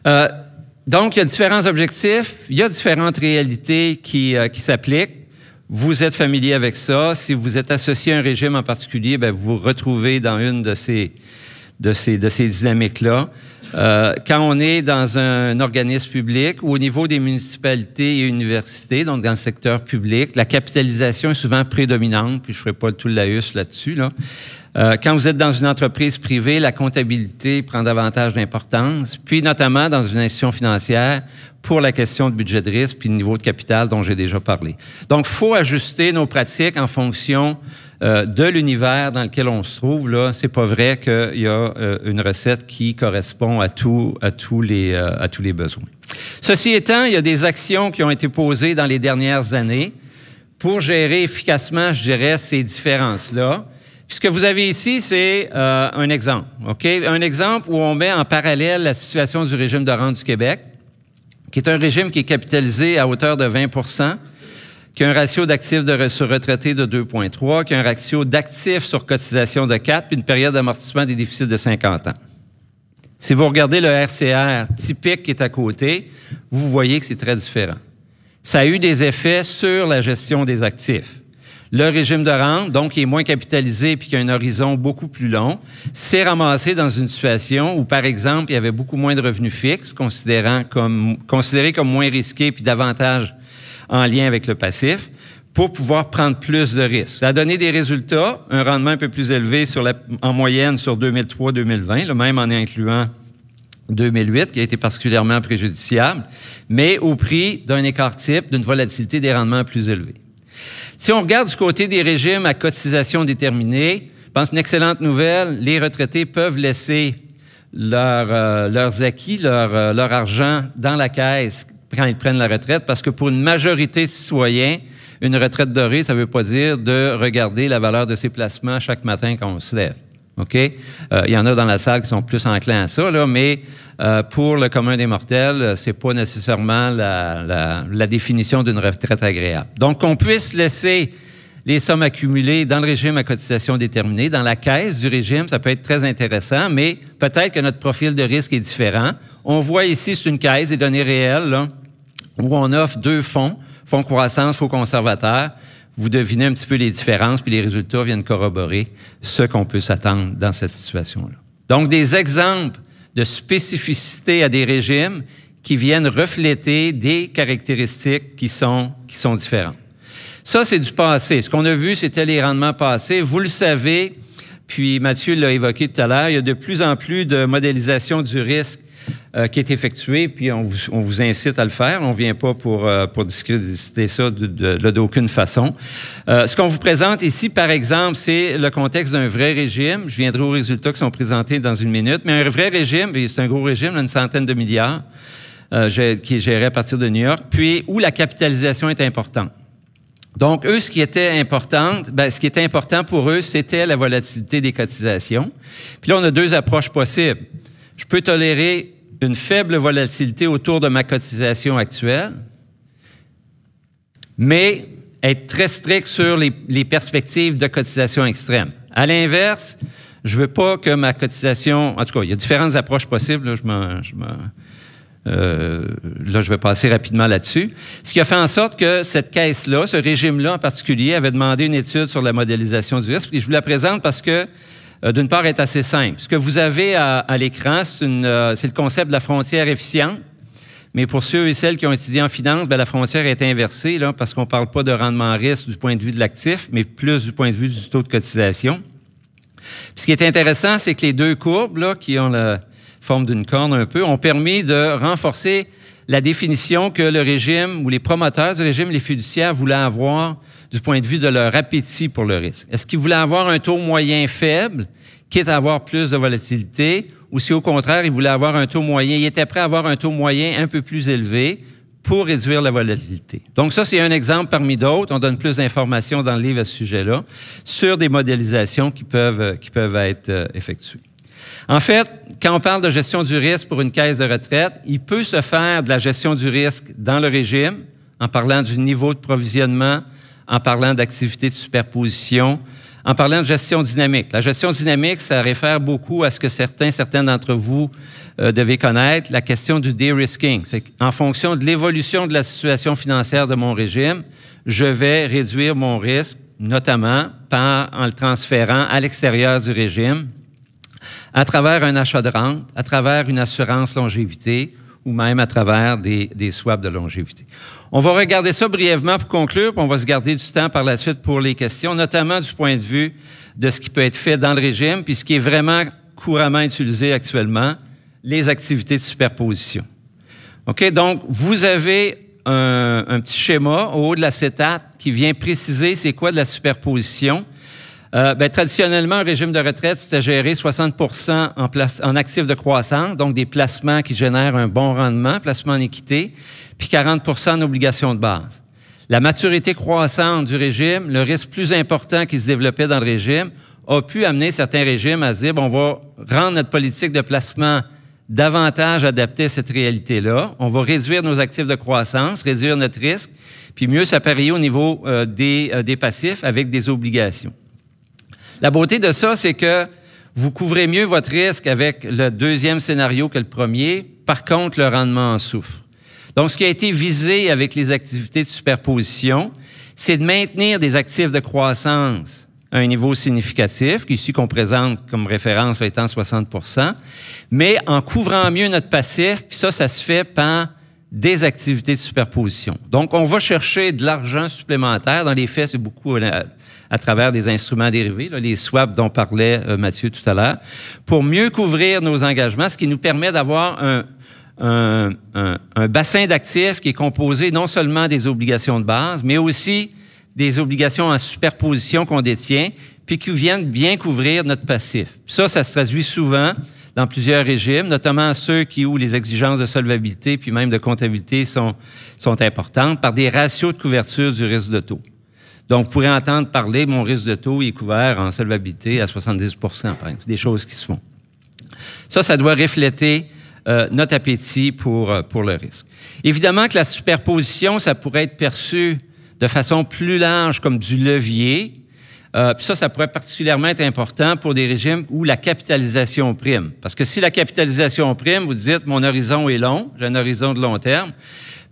Euh, donc, il y a différents objectifs, il y a différentes réalités qui, euh, qui s'appliquent. Vous êtes familier avec ça. Si vous êtes associé à un régime en particulier, bien, vous vous retrouvez dans une de ces, de ces, de ces dynamiques-là. Euh, quand on est dans un organisme public ou au niveau des municipalités et universités, donc dans le secteur public, la capitalisation est souvent prédominante, puis je ne ferai pas tout le laïus là-dessus. Là. Euh, quand vous êtes dans une entreprise privée, la comptabilité prend davantage d'importance, puis notamment dans une institution financière pour la question de budget de risque puis le niveau de capital dont j'ai déjà parlé. Donc, faut ajuster nos pratiques en fonction euh, de l'univers dans lequel on se trouve. Là, c'est pas vrai qu'il y a euh, une recette qui correspond à, tout, à, tous les, euh, à tous les besoins. Ceci étant, il y a des actions qui ont été posées dans les dernières années pour gérer efficacement, je dirais, ces différences-là. ce que vous avez ici, c'est un exemple. OK? Un exemple où on met en parallèle la situation du régime de rente du Québec, qui est un régime qui est capitalisé à hauteur de 20 qui a un ratio d'actifs de, sur retraités de 2,3, qui a un ratio d'actifs sur cotisation de 4, puis une période d'amortissement des déficits de 50 ans. Si vous regardez le RCR typique qui est à côté, vous voyez que c'est très différent. Ça a eu des effets sur la gestion des actifs. Le régime de rente, donc, qui est moins capitalisé puis qui a un horizon beaucoup plus long, s'est ramassé dans une situation où, par exemple, il y avait beaucoup moins de revenus fixes, considérant comme, considérés comme moins risqués puis davantage en lien avec le passif pour pouvoir prendre plus de risques. Ça a donné des résultats, un rendement un peu plus élevé en moyenne sur 2003-2020, même en incluant 2008, qui a été particulièrement préjudiciable, mais au prix d'un écart type, d'une volatilité des rendements plus élevés. Si on regarde du côté des régimes à cotisation déterminée, je pense une excellente nouvelle, les retraités peuvent laisser euh, leurs acquis, euh, leur argent dans la caisse quand ils prennent la retraite, parce que pour une majorité citoyen, une retraite dorée, ça ne veut pas dire de regarder la valeur de ses placements chaque matin quand on se lève. OK? Euh, il y en a dans la salle qui sont plus enclins à ça, là, mais euh, pour le commun des mortels, c'est pas nécessairement la, la, la définition d'une retraite agréable. Donc, qu'on puisse laisser les sommes accumulées dans le régime à cotisation déterminée, dans la caisse du régime, ça peut être très intéressant, mais peut-être que notre profil de risque est différent. On voit ici, c'est une caisse des données réelles, là, où on offre deux fonds, fonds croissance, fonds conservateur. Vous devinez un petit peu les différences, puis les résultats viennent corroborer ce qu'on peut s'attendre dans cette situation-là. Donc, des exemples de spécificité à des régimes qui viennent refléter des caractéristiques qui sont, qui sont différentes. Ça, c'est du passé. Ce qu'on a vu, c'était les rendements passés. Vous le savez, puis Mathieu l'a évoqué tout à l'heure, il y a de plus en plus de modélisation du risque euh, qui est effectué, puis on vous, on vous, incite à le faire. On ne vient pas pour, euh, pour ça d'aucune façon. Euh, ce qu'on vous présente ici, par exemple, c'est le contexte d'un vrai régime. Je viendrai aux résultats qui sont présentés dans une minute, mais un vrai régime, c'est un gros régime, une centaine de milliards, qui est géré à partir de New York, puis où la capitalisation est importante. Donc, eux, ce qui était important, ben, ce qui était important pour eux, c'était la volatilité des cotisations. Puis là, on a deux approches possibles. Je peux tolérer une faible volatilité autour de ma cotisation actuelle, mais être très strict sur les, perspectives de cotisation extrême. À l'inverse, je veux pas que ma cotisation, en tout cas, il y a différentes approches possibles. Là, je, euh, là, je vais passer rapidement là-dessus. Ce qui a fait en sorte que cette caisse-là, ce régime-là en particulier, avait demandé une étude sur la modélisation du risque. Et je vous la présente parce que euh, d'une part, est assez simple. Ce que vous avez à, l'écran, euh, c'est le concept de la frontière efficiente. Mais pour ceux et celles qui ont étudié en finance, ben, la frontière est inversée là, parce qu'on ne parle pas de rendement risque du point de vue de l'actif, mais plus du point de vue du taux de cotisation. ce qui est intéressant, c'est que les deux courbes, qui ont la forme d'une corne un peu, ont permis de renforcer la définition que le régime ou les promoteurs du régime, les fiduciaires, voulaient avoir du point de vue de leur appétit pour le risque. Est-ce qu'ils voulaient avoir un taux moyen faible, quitte à avoir plus de volatilité, ou si au contraire, ils voulaient avoir un taux moyen, ils étaient prêts à avoir un taux moyen un peu plus élevé pour réduire la volatilité? Donc ça, c'est un exemple parmi d'autres. On donne plus d'informations dans le livre à ce sujet-là sur des modélisations qui peuvent, qui peuvent être euh, effectuées. En fait, quand on parle de gestion du risque pour une caisse de retraite, il peut se faire de la gestion du risque dans le régime en parlant du niveau de provisionnement, en parlant d'activité de superposition, en parlant de gestion dynamique. La gestion dynamique, ça réfère beaucoup à ce que certains, certains d'entre vous euh, devez connaître, la question du de-risking. C'est qu'en fonction de l'évolution de la situation financière de mon régime, je vais réduire mon risque, notamment en le transférant à l'extérieur du régime, à travers un achat de rente, à travers une assurance longévité ou même à travers des, swaps de longévité. On va regarder ça brièvement pour conclure, puis on va se garder du temps par la suite pour les questions, notamment du point de vue de ce qui peut être fait dans le régime, puis ce qui est vraiment couramment utilisé actuellement, les activités de superposition. OK? Donc, vous avez un, petit schéma au haut de l'acétate qui vient préciser c'est quoi de la superposition. Euh, ben, traditionnellement, un régime de retraite, c'était géré 60 en, place, en actifs de croissance, donc des placements qui génèrent un bon rendement, placements en équité, puis 40% en obligations de base. La maturité croissante du régime, le risque plus important qui se développait dans le régime, a pu amener certains régimes à se dire, bon, on va rendre notre politique de placement davantage adaptée à cette réalité-là. On va réduire nos actifs de croissance, réduire notre risque, puis mieux s'appareiller au niveau euh, euh, des passifs avec des obligations. La beauté de ça, c'est que vous couvrez mieux votre risque avec le deuxième scénario que le premier. Par contre, le rendement en souffre. Donc, ce qui a été visé avec les activités de superposition, c'est de maintenir des actifs de croissance à un niveau significatif, ici qu'on présente comme référence étant 60% mais en couvrant mieux notre passif, puis ça, ça se fait par des activités de superposition. Donc, on va chercher de l'argent supplémentaire. Dans les faits, c'est beaucoup euh, à, travers des instruments dérivés, les swaps dont parlait euh, Mathieu tout à l'heure, pour mieux couvrir nos engagements, ce qui nous permet d'avoir un, bassin d'actifs qui est composé non seulement des obligations de base, mais aussi des obligations en superposition qu'on détient, puis qui viennent bien couvrir notre passif. Ça, ça se traduit souvent dans plusieurs régimes, notamment ceux qui où les exigences de solvabilité puis même de comptabilité sont, sont importantes, par des ratios de couverture du risque de taux. Donc, vous pourrez entendre parler, mon risque de taux est couvert en solvabilité à 70 par exemple. Des choses qui se font. Ça, ça doit refléter euh, notre appétit pour, euh, pour le risque. Évidemment que la superposition, ça pourrait être perçu de façon plus large comme du levier. Euh, ça, ça pourrait particulièrement être important pour des régimes où la capitalisation prime. Parce que si la capitalisation prime, vous dites, mon horizon est long, j'ai un horizon de long terme,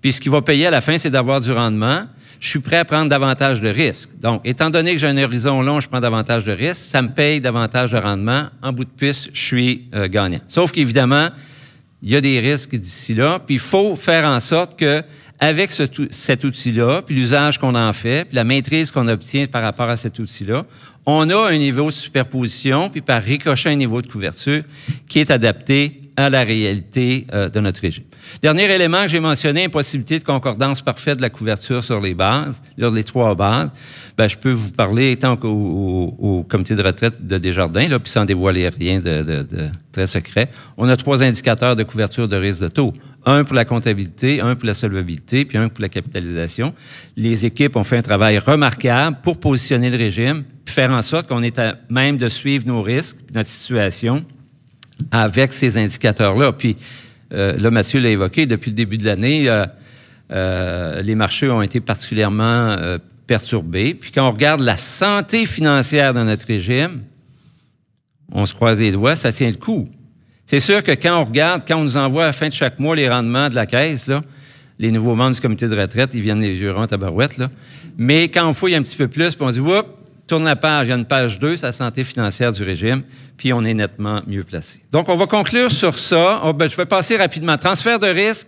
puis ce qui va payer à la fin, c'est d'avoir du rendement, je suis prêt à prendre davantage de risques. Donc, étant donné que j'ai un horizon long, je prends davantage de risques, ça me paye davantage de rendement. En bout de piste, je suis gagnant. Sauf qu'évidemment, il y a des risques d'ici là, puis il faut faire en sorte que avec ce, cet outil-là, puis l'usage qu'on en fait, puis la maîtrise qu'on obtient par rapport à cet outil-là, on a un niveau de superposition, puis par ricochet un niveau de couverture qui est adapté à la réalité euh, de notre régime. Dernier élément que j'ai mentionné, impossibilité de concordance parfaite de la couverture sur les bases, sur les trois bases. Ben, je peux vous parler, étant au, comité de retraite de Desjardins, puis sans dévoiler rien de, de, très secret, on a trois indicateurs de couverture de risque de taux. Un pour la comptabilité, un pour la solvabilité, puis un pour la capitalisation. Les équipes ont fait un travail remarquable pour positionner le régime, puis faire en sorte qu'on est à même de suivre nos risques, notre situation, avec ces indicateurs-là. Puis là, Mathieu l'a évoqué, depuis le début de l'année, euh, euh, les marchés ont été particulièrement perturbés. Puis quand on regarde la santé financière de notre régime, on se croise les doigts, ça tient le coup. C'est sûr que quand on regarde, quand on nous envoie à la fin de chaque mois les rendements de la caisse, là, les nouveaux membres du comité de retraite, ils viennent les jurons à barouette, là. Mais quand on fouille un petit peu plus, puis on dit, oups, tourne la page, il y a une page 2, c'est la santé financière du régime, puis on est nettement mieux placé. Donc, on va conclure sur ça. Oh, ben, je vais passer rapidement. Transfert de risque.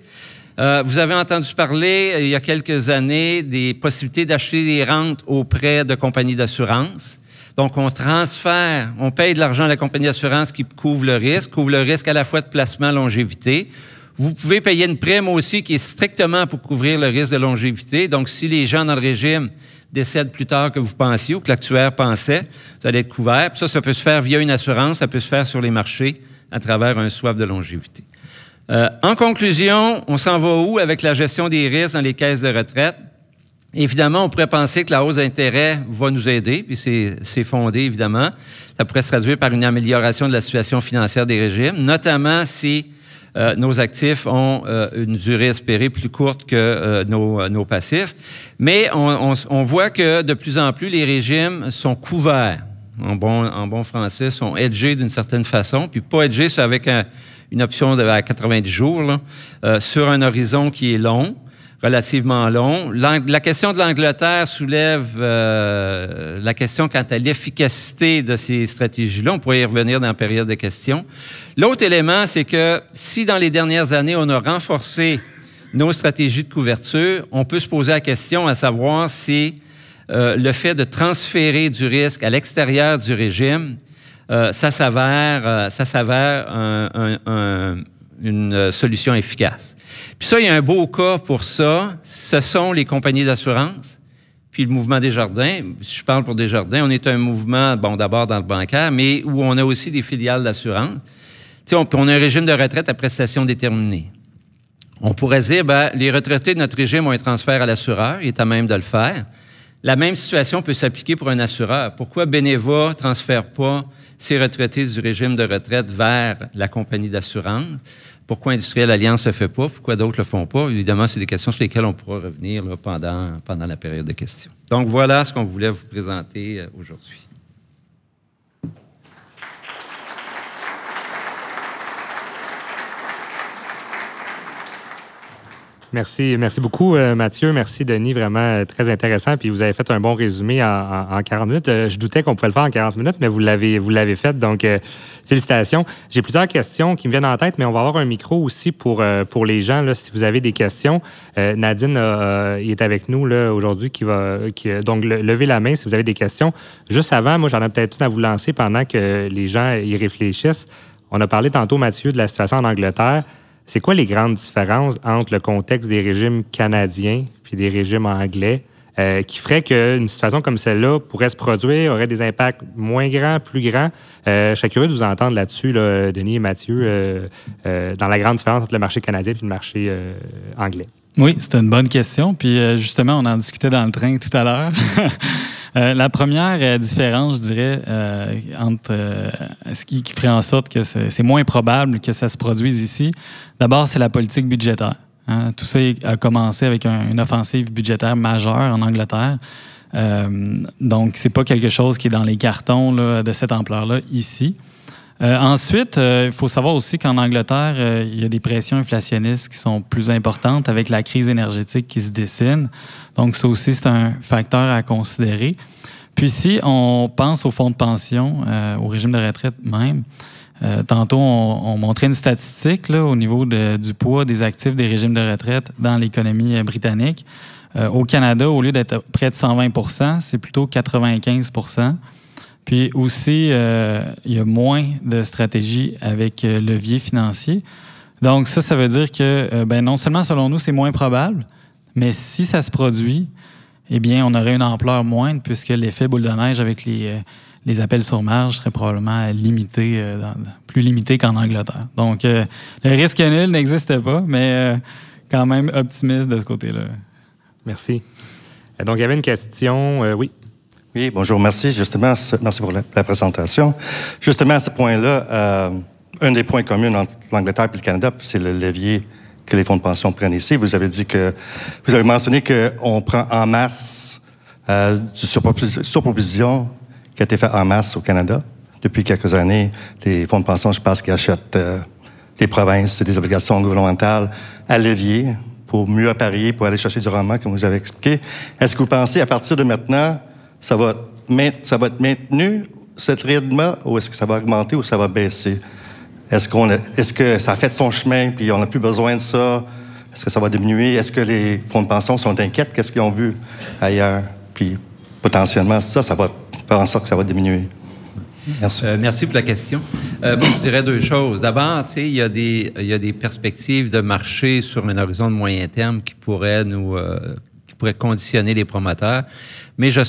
Euh, vous avez entendu parler euh, il y a quelques années des possibilités d'acheter des rentes auprès de compagnies d'assurance. Donc, on transfère, on paye de l'argent à la compagnie d'assurance qui couvre le risque, couvre le risque à la fois de placement longévité. Vous pouvez payer une prime aussi qui est strictement pour couvrir le risque de longévité. Donc, si les gens dans le régime décèdent plus tard que vous pensiez ou que l'actuaire pensait, vous allez être couvert. Puis ça, ça peut se faire via une assurance, ça peut se faire sur les marchés à travers un swap de longévité. Euh, en conclusion, on s'en va où avec la gestion des risques dans les caisses de retraite? Évidemment, on pourrait penser que la hausse d'intérêt va nous aider, puis c'est fondé, évidemment. Ça pourrait se traduire par une amélioration de la situation financière des régimes, notamment si euh, nos actifs ont euh, une durée espérée plus courte que euh, nos, nos, passifs. Mais on, on, on, voit que de plus en plus, les régimes sont couverts. En bon, en bon français, sont edgés d'une certaine façon, puis pas edgés, c'est avec un, une option de à 90 jours, là, sur un horizon qui est long relativement long. La question de l'Angleterre soulève euh, la question quant à l'efficacité de ces stratégies-là. On pourrait y revenir dans la période de questions. L'autre élément, c'est que si dans les dernières années, on a renforcé nos stratégies de couverture, on peut se poser la question à savoir si euh, le fait de transférer du risque à l'extérieur du régime, euh, ça s'avère, ça s'avère un, un, un, une solution efficace. Puis ça, il y a un beau cas pour ça. Ce sont les compagnies d'assurance. Puis le mouvement des jardins, si je parle pour des jardins, on est un mouvement, bon, d'abord dans le bancaire, mais où on a aussi des filiales d'assurance. Tu sais, on, a un régime de retraite à prestations déterminées. On pourrait dire, ben, les retraités de notre régime ont un transfert à l'assureur, il est à même de le faire. La même situation peut s'appliquer pour un assureur. Pourquoi Beneva ne transfère pas ses retraités du régime de retraite vers la compagnie d'assurance? Pourquoi Industriel Alliance ne le fait pas? Pourquoi d'autres ne le font pas? Évidemment, c'est des questions sur lesquelles on pourra revenir pendant, pendant la période de questions. Donc, voilà ce qu'on voulait vous présenter euh, aujourd'hui. Merci, merci beaucoup, euh, Mathieu. Merci, Denis. Vraiment euh, très intéressant. Puis vous avez fait un bon résumé en, 40 minutes. Euh, je doutais qu'on pouvait le faire en 40 minutes, mais vous l'avez, vous l'avez fait. Donc, félicitations. J'ai plusieurs questions qui me viennent en tête, mais on va avoir un micro aussi pour, pour les gens. Si vous avez des questions, Nadine est avec nous aujourd'hui. Qui va, donc, levez la main si vous avez des questions. Juste avant, moi, j'en ai peut-être une à vous lancer pendant que les gens y réfléchissent. On a parlé tantôt, Mathieu, de la situation en Angleterre. C'est quoi les grandes différences entre le contexte des régimes canadiens puis des régimes anglais euh, qui ferait qu'une situation comme celle-là pourrait se produire, aurait des impacts moins grands, plus grands? Euh, je serais curieux de vous entendre là-dessus, Denis et Mathieu, euh, dans la grande différence entre le marché canadien et le marché anglais. Oui, c'est une bonne question. Puis justement, on en discutait dans le train tout à l'heure. Euh, la première euh, différence, je dirais, euh, entre ce qui, ferait en sorte que c'est moins probable que ça se produise ici, d'abord, c'est la politique budgétaire. Hein. Tout ça a commencé avec une offensive budgétaire majeure en Angleterre. donc, c'est pas quelque chose qui est dans les cartons de cette ampleur-là ici. Euh, ensuite, euh, il faut savoir aussi qu'en Angleterre, euh, il y a des pressions inflationnistes qui sont plus importantes avec la crise énergétique qui se dessine. Donc, ça aussi, c'est un facteur à considérer. Puis si on pense au fonds de pension, au régime de retraite même, tantôt, on, montrait une statistique au niveau du poids des actifs des régimes de retraite dans l'économie britannique. au Canada, au lieu d'être près de 120% c'est plutôt 95 puis aussi, euh, il y a moins de stratégies avec euh, levier financier. Donc ça, ça veut dire que euh, ben, non seulement selon nous, c'est moins probable, mais si ça se produit, eh bien, on aurait une ampleur moindre puisque l'effet boule de neige avec les, les appels sur marge serait probablement limité, plus limité qu'en Angleterre. Donc, le risque nul n'existe pas, mais quand même optimiste de ce côté-là. Merci. Donc, il y avait une question. oui. Oui, bonjour, merci. Justement, merci pour la, présentation. Justement, à ce point-là, euh, un des points communs entre l'Angleterre et le Canada, c'est le levier que les fonds de pension prennent ici. Vous avez dit que, vous avez mentionné qu'on prend en masse euh, du surprovision qui a été fait en masse au Canada. Depuis quelques années, les fonds de pension, je pense qu'ils achètent euh, des provinces, des obligations gouvernementales à levier pour mieux apparier, pour aller chercher du rendement, comme vous avez expliqué. Est-ce que vous pensez, à partir de maintenant, ça va, être maintenu, cette rythme ou est-ce que ça va augmenter ou ça va baisser? Est-ce, qu'on est-ce que ça a fait son chemin puis on n'a plus besoin de ça? Est-ce que ça va diminuer? Est-ce que les fonds de pension sont inquiets? Qu'est-ce qu'ils ont vu ailleurs? Puis potentiellement, ça, ça va faire en sorte que ça va diminuer. Merci. Euh, merci pour la question. Euh, je dirais deux choses. D'abord, il y, a des, y a des perspectives de marché sur un horizon de moyen terme qui pourraient nous, euh, qui pourraient conditionner les promoteurs. Mais je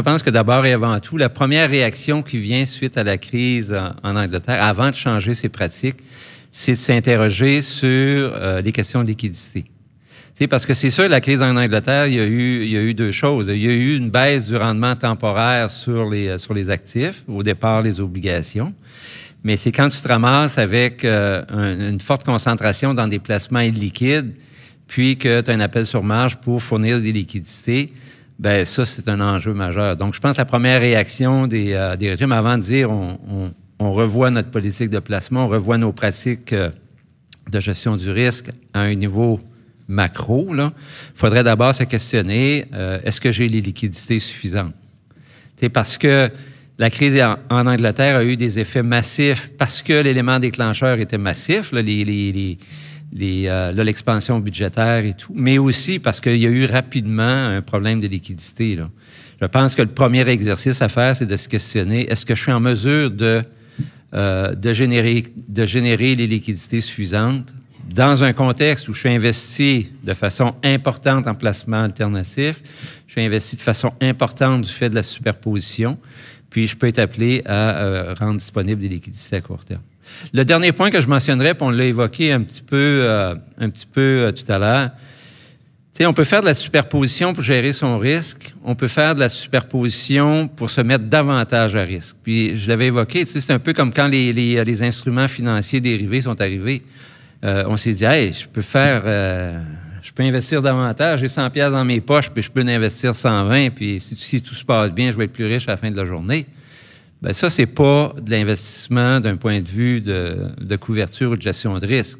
pense, que d'abord et avant tout, la première réaction qui vient suite à la crise en, Angleterre, avant de changer ses pratiques, c'est de s'interroger sur euh, les questions de liquidité. Parce que c'est sûr, la crise en Angleterre, il y, a eu, il y a eu deux choses. Il y a eu une baisse du rendement temporaire sur les, sur les actifs, au départ les obligations. Mais c'est quand tu te ramasses avec euh, une forte concentration dans des placements illiquides, puis que tu as un appel sur marge pour fournir des liquidités, ben ça, c'est un enjeu majeur. Donc, je pense que la première réaction des, euh, régimes, avant de dire on, revoit notre politique de placement, on revoit nos pratiques euh, de gestion du risque à un niveau macro, il faudrait d'abord se questionner euh, est-ce que j'ai les liquidités suffisantes? C'est parce que la crise en, Angleterre a eu des effets massifs parce que l'élément déclencheur était massif. Euh, l'expansion budgétaire et tout, mais aussi parce qu'il y a eu rapidement un problème de liquidité. Là. Je pense que le premier exercice à faire, c'est de se questionner, est-ce que je suis en mesure de, euh, de, générer, de générer les liquidités suffisantes dans un contexte où je suis investi de façon importante en placement alternatif, je suis investi de façon importante du fait de la superposition, puis je peux être appelé à euh, rendre disponible des liquidités à court terme. Le dernier point que je mentionnerais, puis on l'a évoqué un petit peu, euh, euh, tout à l'heure, on peut faire de la superposition pour gérer son risque. On peut faire de la superposition pour se mettre davantage à risque. Puis, je l'avais évoqué, c'est un peu comme quand les, instruments financiers dérivés sont arrivés. Euh, on s'est dit, hey, je peux faire, investir davantage, j'ai 100 pièces dans mes poches, puis je peux en investir 120, puis si, tout se passe bien, je vais être plus riche à la fin de la journée. Bien, ça, c'est pas de l'investissement d'un point de vue de, de couverture ou de gestion de risque.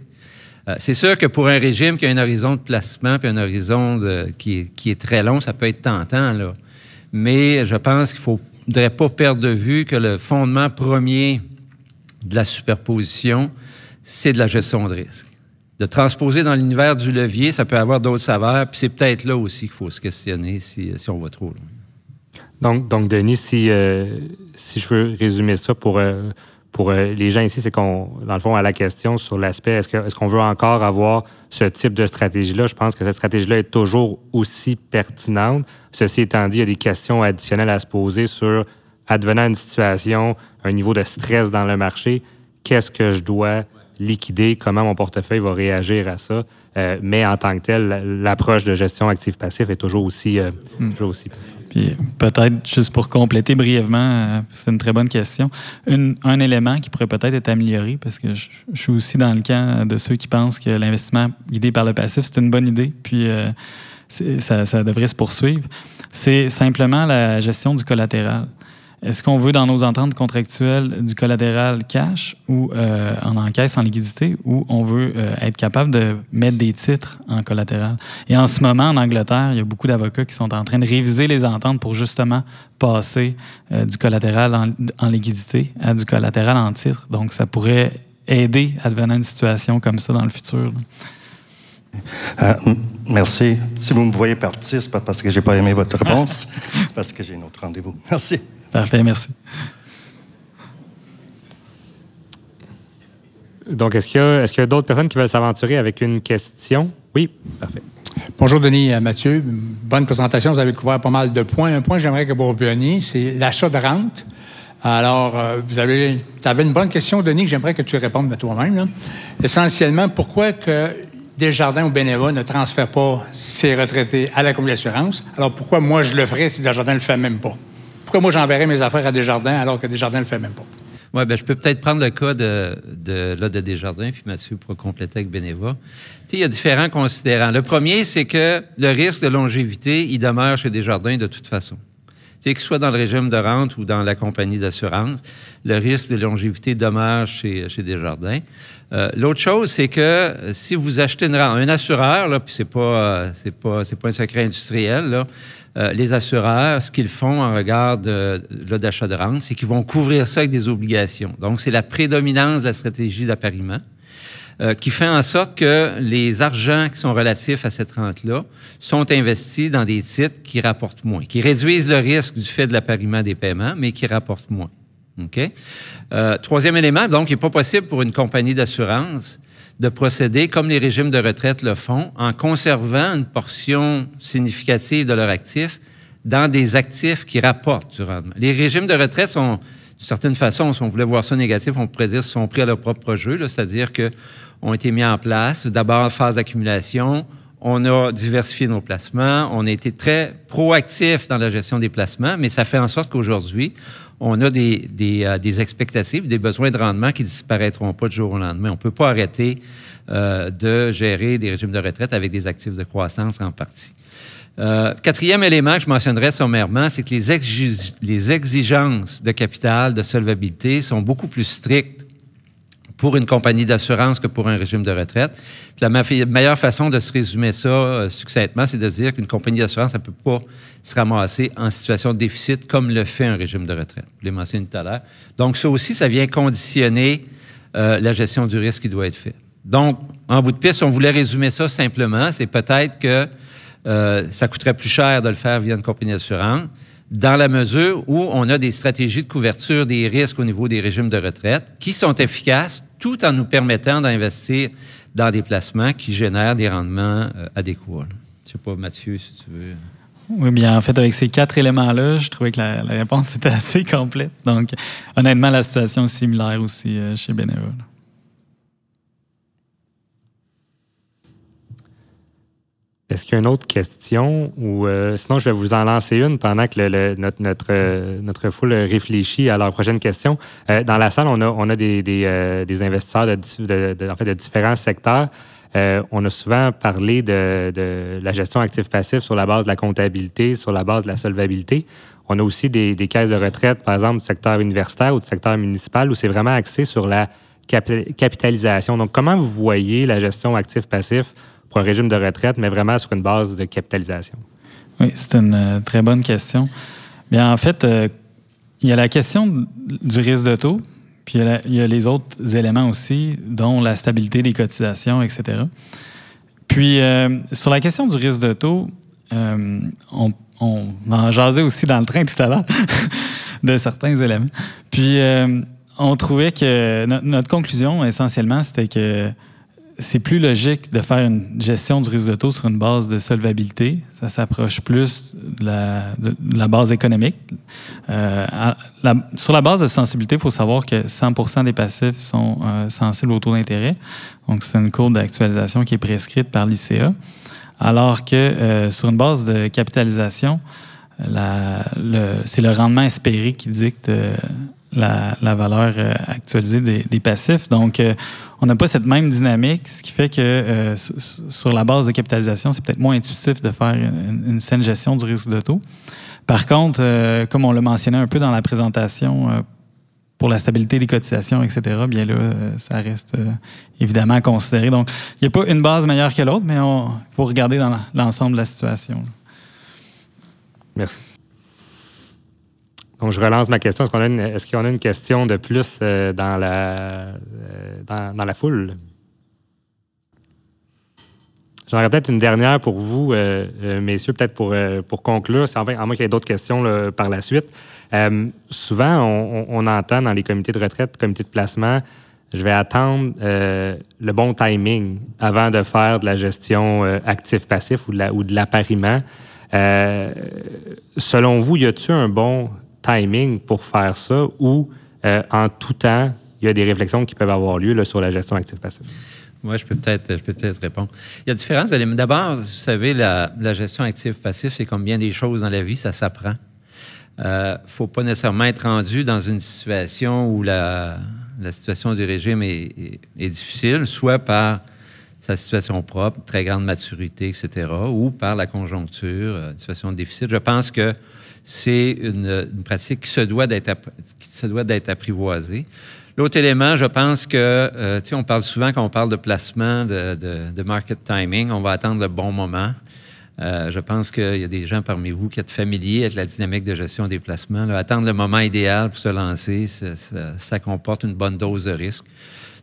Euh, c'est sûr que pour un régime qui a un horizon de placement puis un horizon qui, est, très long, ça peut être tentant, là. Mais je pense qu'il ne faudrait pas perdre de vue que le fondement premier de la superposition, c'est de la gestion de risque. De transposer dans l'univers du levier, ça peut avoir d'autres saveurs, puis c'est peut-être là aussi qu'il faut se questionner si, on va trop loin. Donc, donc Denis, si, euh, si je veux résumer ça pour, euh, pour euh, les gens ici, c'est qu'on, dans le fond, à la question sur l'aspect, est-ce, est-ce qu'on veut encore avoir ce type de stratégie-là? Je pense que cette stratégie-là est toujours aussi pertinente. Ceci étant dit, il y a des questions additionnelles à se poser sur, advenant une situation, un niveau de stress dans le marché, qu'est-ce que je dois liquider, comment mon portefeuille va réagir à ça? Euh, mais en tant que tel, l'approche de gestion active-passif est toujours aussi, euh, hmm. toujours aussi Puis peut-être, juste pour compléter brièvement, euh, c'est une très bonne question, un élément qui pourrait peut-être être amélioré, parce que je, suis aussi dans le camp de ceux qui pensent que l'investissement guidé par le passif, c'est une bonne idée, puis ça, ça devrait se poursuivre, c'est simplement la gestion du collatéral. Est-ce qu'on veut dans nos ententes contractuelles du collatéral cash ou euh, en encaisse en liquidité ou on veut euh, être capable de mettre des titres en collatéral? Et en ce moment, en Angleterre, il y a beaucoup d'avocats qui sont en train de réviser les ententes pour justement passer euh, du collatéral en, liquidité à du collatéral en titre. Donc, ça pourrait aider à devenir une situation comme ça dans le futur. merci. Si vous me voyez partir, c'est pas parce que j'ai pas aimé votre réponse, c'est parce que j'ai un autre rendez-vous. Merci. Parfait, merci. Donc, est-ce qu'il y a, d'autres personnes qui veulent s'aventurer avec une question? Oui, parfait. Bonjour Denis euh, Mathieu. Bonne présentation. Vous avez couvert pas mal de points. Un point que j'aimerais que vous reveniez, c'est l'achat de rente. Alors, euh, vous avez, avais une bonne question, Denis, que j'aimerais que tu répondes de toi-même. Essentiellement, pourquoi que Desjardins ou Beneva ne transfèrent pas ses retraités à la compagnie d'assurance? Alors, pourquoi moi je le ferais si Desjardins ne le fait même pas? Pourquoi moi j'enverrais mes affaires à Desjardins alors que Desjardins ne le fait même pas? Oui, bien, je peux peut-être prendre le cas de, de, là, de Desjardins, puis Mathieu pour compléter avec Beneva. il y a différents considérants. Le premier, c'est que le risque de longévité, il demeure chez Desjardins de toute façon. Que ce soit dans le régime de rente ou dans la compagnie d'assurance, le risque de longévité demeure chez, chez Desjardins. Euh, l'autre chose, c'est que si vous achetez une rente, un assureur, là, puis c'est pas, euh, pas, pas un secret industriel, là, euh, les assureurs, ce qu'ils font en regard de, d'achat de rente, c'est qu'ils vont couvrir ça avec des obligations. Donc, c'est la prédominance de la stratégie d'appariement euh, qui fait en sorte que les argents qui sont relatifs à cette rente-là sont investis dans des titres qui rapportent moins, qui réduisent le risque du fait de l'appariement des paiements, mais qui rapportent moins. OK? Euh, troisième élément, donc, il n'est pas possible pour une compagnie d'assurance de procéder comme les régimes de retraite le font, en conservant une portion significative de leurs actifs dans des actifs qui rapportent du rendement. Les régimes de retraite sont, d'une certaine façon, si on voulait voir ça négatif, on pourrait dire sont pris à leur propre jeu, c'est-à-dire que ont été mis en place, d'abord en phase d'accumulation, on a diversifié nos placements, on a été très proactif dans la gestion des placements, mais ça fait en sorte qu'aujourd'hui, on a des, euh, expectatives, des besoins de rendement qui disparaîtront pas du jour au lendemain. On ne peut pas arrêter euh, de gérer des régimes de retraite avec des actifs de croissance en partie. Euh, quatrième élément que je mentionnerais sommairement, c'est que les exigences de capital, de solvabilité sont beaucoup plus strictes pour une compagnie d'assurance que pour un régime de retraite. la meilleure façon de se résumer ça euh, succinctement, c'est de se dire qu'une compagnie d'assurance, ne peut pas se ramasser en situation de déficit comme le fait un régime de retraite. Je l'ai mentionné tout à l'heure. Donc, ça aussi, ça vient conditionner euh, la gestion du risque qui doit être fait. Donc, en bout de piste, on voulait résumer ça simplement, c'est peut-être que euh, ça coûterait plus cher de le faire via une compagnie d'assurance dans la mesure où on a des stratégies de couverture des risques au niveau des régimes de retraite qui sont efficaces tout en nous permettant d'investir dans des placements qui génèrent des rendements euh, adéquats. Je ne sais pas, Mathieu, si tu veux. Oui, bien, en fait, avec ces quatre éléments-là, je trouvais que la, réponse était assez complète. Donc, honnêtement, la situation est similaire aussi euh, chez Beneva. Est-ce qu'il y a une autre question ou euh, sinon je vais vous en lancer une pendant que notre, notre, euh, notre foule réfléchit à leur prochaine question. Euh, dans la salle, on a, on a des, des, investisseurs de, de, en fait, de différents secteurs. on a souvent parlé de, de la gestion active-passif sur la base de la comptabilité, sur la base de la solvabilité. On a aussi des, des caisses de retraite, par exemple, du secteur universitaire ou du secteur municipal, où c'est vraiment axé sur la capitalisation. Donc, comment vous voyez la gestion active-passif un régime de retraite, mais vraiment sur une base de capitalisation? Oui, c'est une euh, très bonne question. Bien, en fait, euh, il y a la question du risque de taux, puis il y, a les autres éléments aussi, dont la stabilité des cotisations, etc. Puis, euh, sur la question du risque de taux, on, on, en jasait aussi dans le train tout à l'heure de certains éléments. Puis, on trouvait que notre conclusion, essentiellement, c'était que c'est plus logique de faire une gestion du risque de taux sur une base de solvabilité. Ça s'approche plus de la, base économique. Euh, sur la base de sensibilité, il faut savoir que 100% des passifs sont euh, sensibles au taux d'intérêt. Donc, c'est une courbe d'actualisation qui est prescrite par l'ICA. Alors que euh, sur une base de capitalisation, c'est le rendement espéré qui dicte la, valeur actualisée des, passifs. Donc, on n'a pas cette même dynamique, ce qui fait que euh, sur la base de capitalisation, c'est peut-être moins intuitif de faire une, saine gestion du risque de taux. Par contre, euh, comme on l'a mentionné un peu dans la présentation, euh, pour la stabilité des cotisations, etc., bien là, ça reste évidemment à considérer. Donc, il n'y a pas une base meilleure que l'autre, mais il faut regarder dans l'ensemble de la situation. Merci. Donc, je relance ma question. Est-ce qu'il y en a une question de plus euh, dans, la, euh, dans, la foule? J'en peut-être une dernière pour vous, euh, messieurs, peut-être pour, pour conclure, à moins qu'il y ait d'autres questions par la suite. souvent, on, entend dans les comités de retraite, comités de placement, je vais attendre le bon timing avant de faire de la gestion actif-passif ou de l'appariement. selon vous, y a-t-il un bon timing pour faire ça ou euh, en tout temps, il y a des réflexions qui peuvent avoir lieu là, sur la gestion active-passive? Moi, je peux peut-être peut répondre. Il y a différents. D'abord, vous savez, la, gestion active-passive, c'est comme bien des choses dans la vie, ça s'apprend. Il euh, ne faut pas nécessairement être rendu dans une situation où la, situation du régime est, est, difficile, soit par sa situation propre, très grande maturité, etc., ou par la conjoncture, euh, une situation difficile. Je pense que c'est une, pratique qui se doit d'être apprivoisée. L'autre élément, je pense que, euh, tu sais, on parle souvent quand on parle de placement, de, de, market timing, on va attendre le bon moment. Euh, je pense qu'il y a des gens parmi vous qui êtes familiers avec la dynamique de gestion des placements. Attendre le moment idéal pour se lancer, ça, comporte une bonne dose de risque.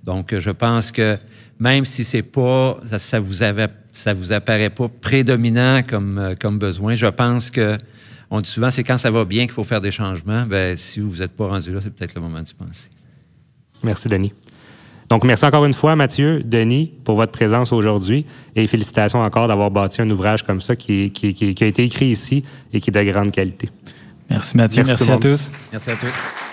Donc, je pense que même si c'est pas, ça, ça vous avait, ça vous apparaît pas prédominant comme, comme besoin, je pense que on dit souvent, c'est quand ça va bien qu'il faut faire des changements. Ben, si vous n'êtes pas rendu là, c'est peut-être le moment d'y penser. Merci, Denis. Donc, merci encore une fois, Mathieu, Denis, pour votre présence aujourd'hui et félicitations encore d'avoir bâti un ouvrage comme ça qui, a été écrit ici et qui est de grande qualité. Merci, Mathieu. Merci à tous. Merci à tous.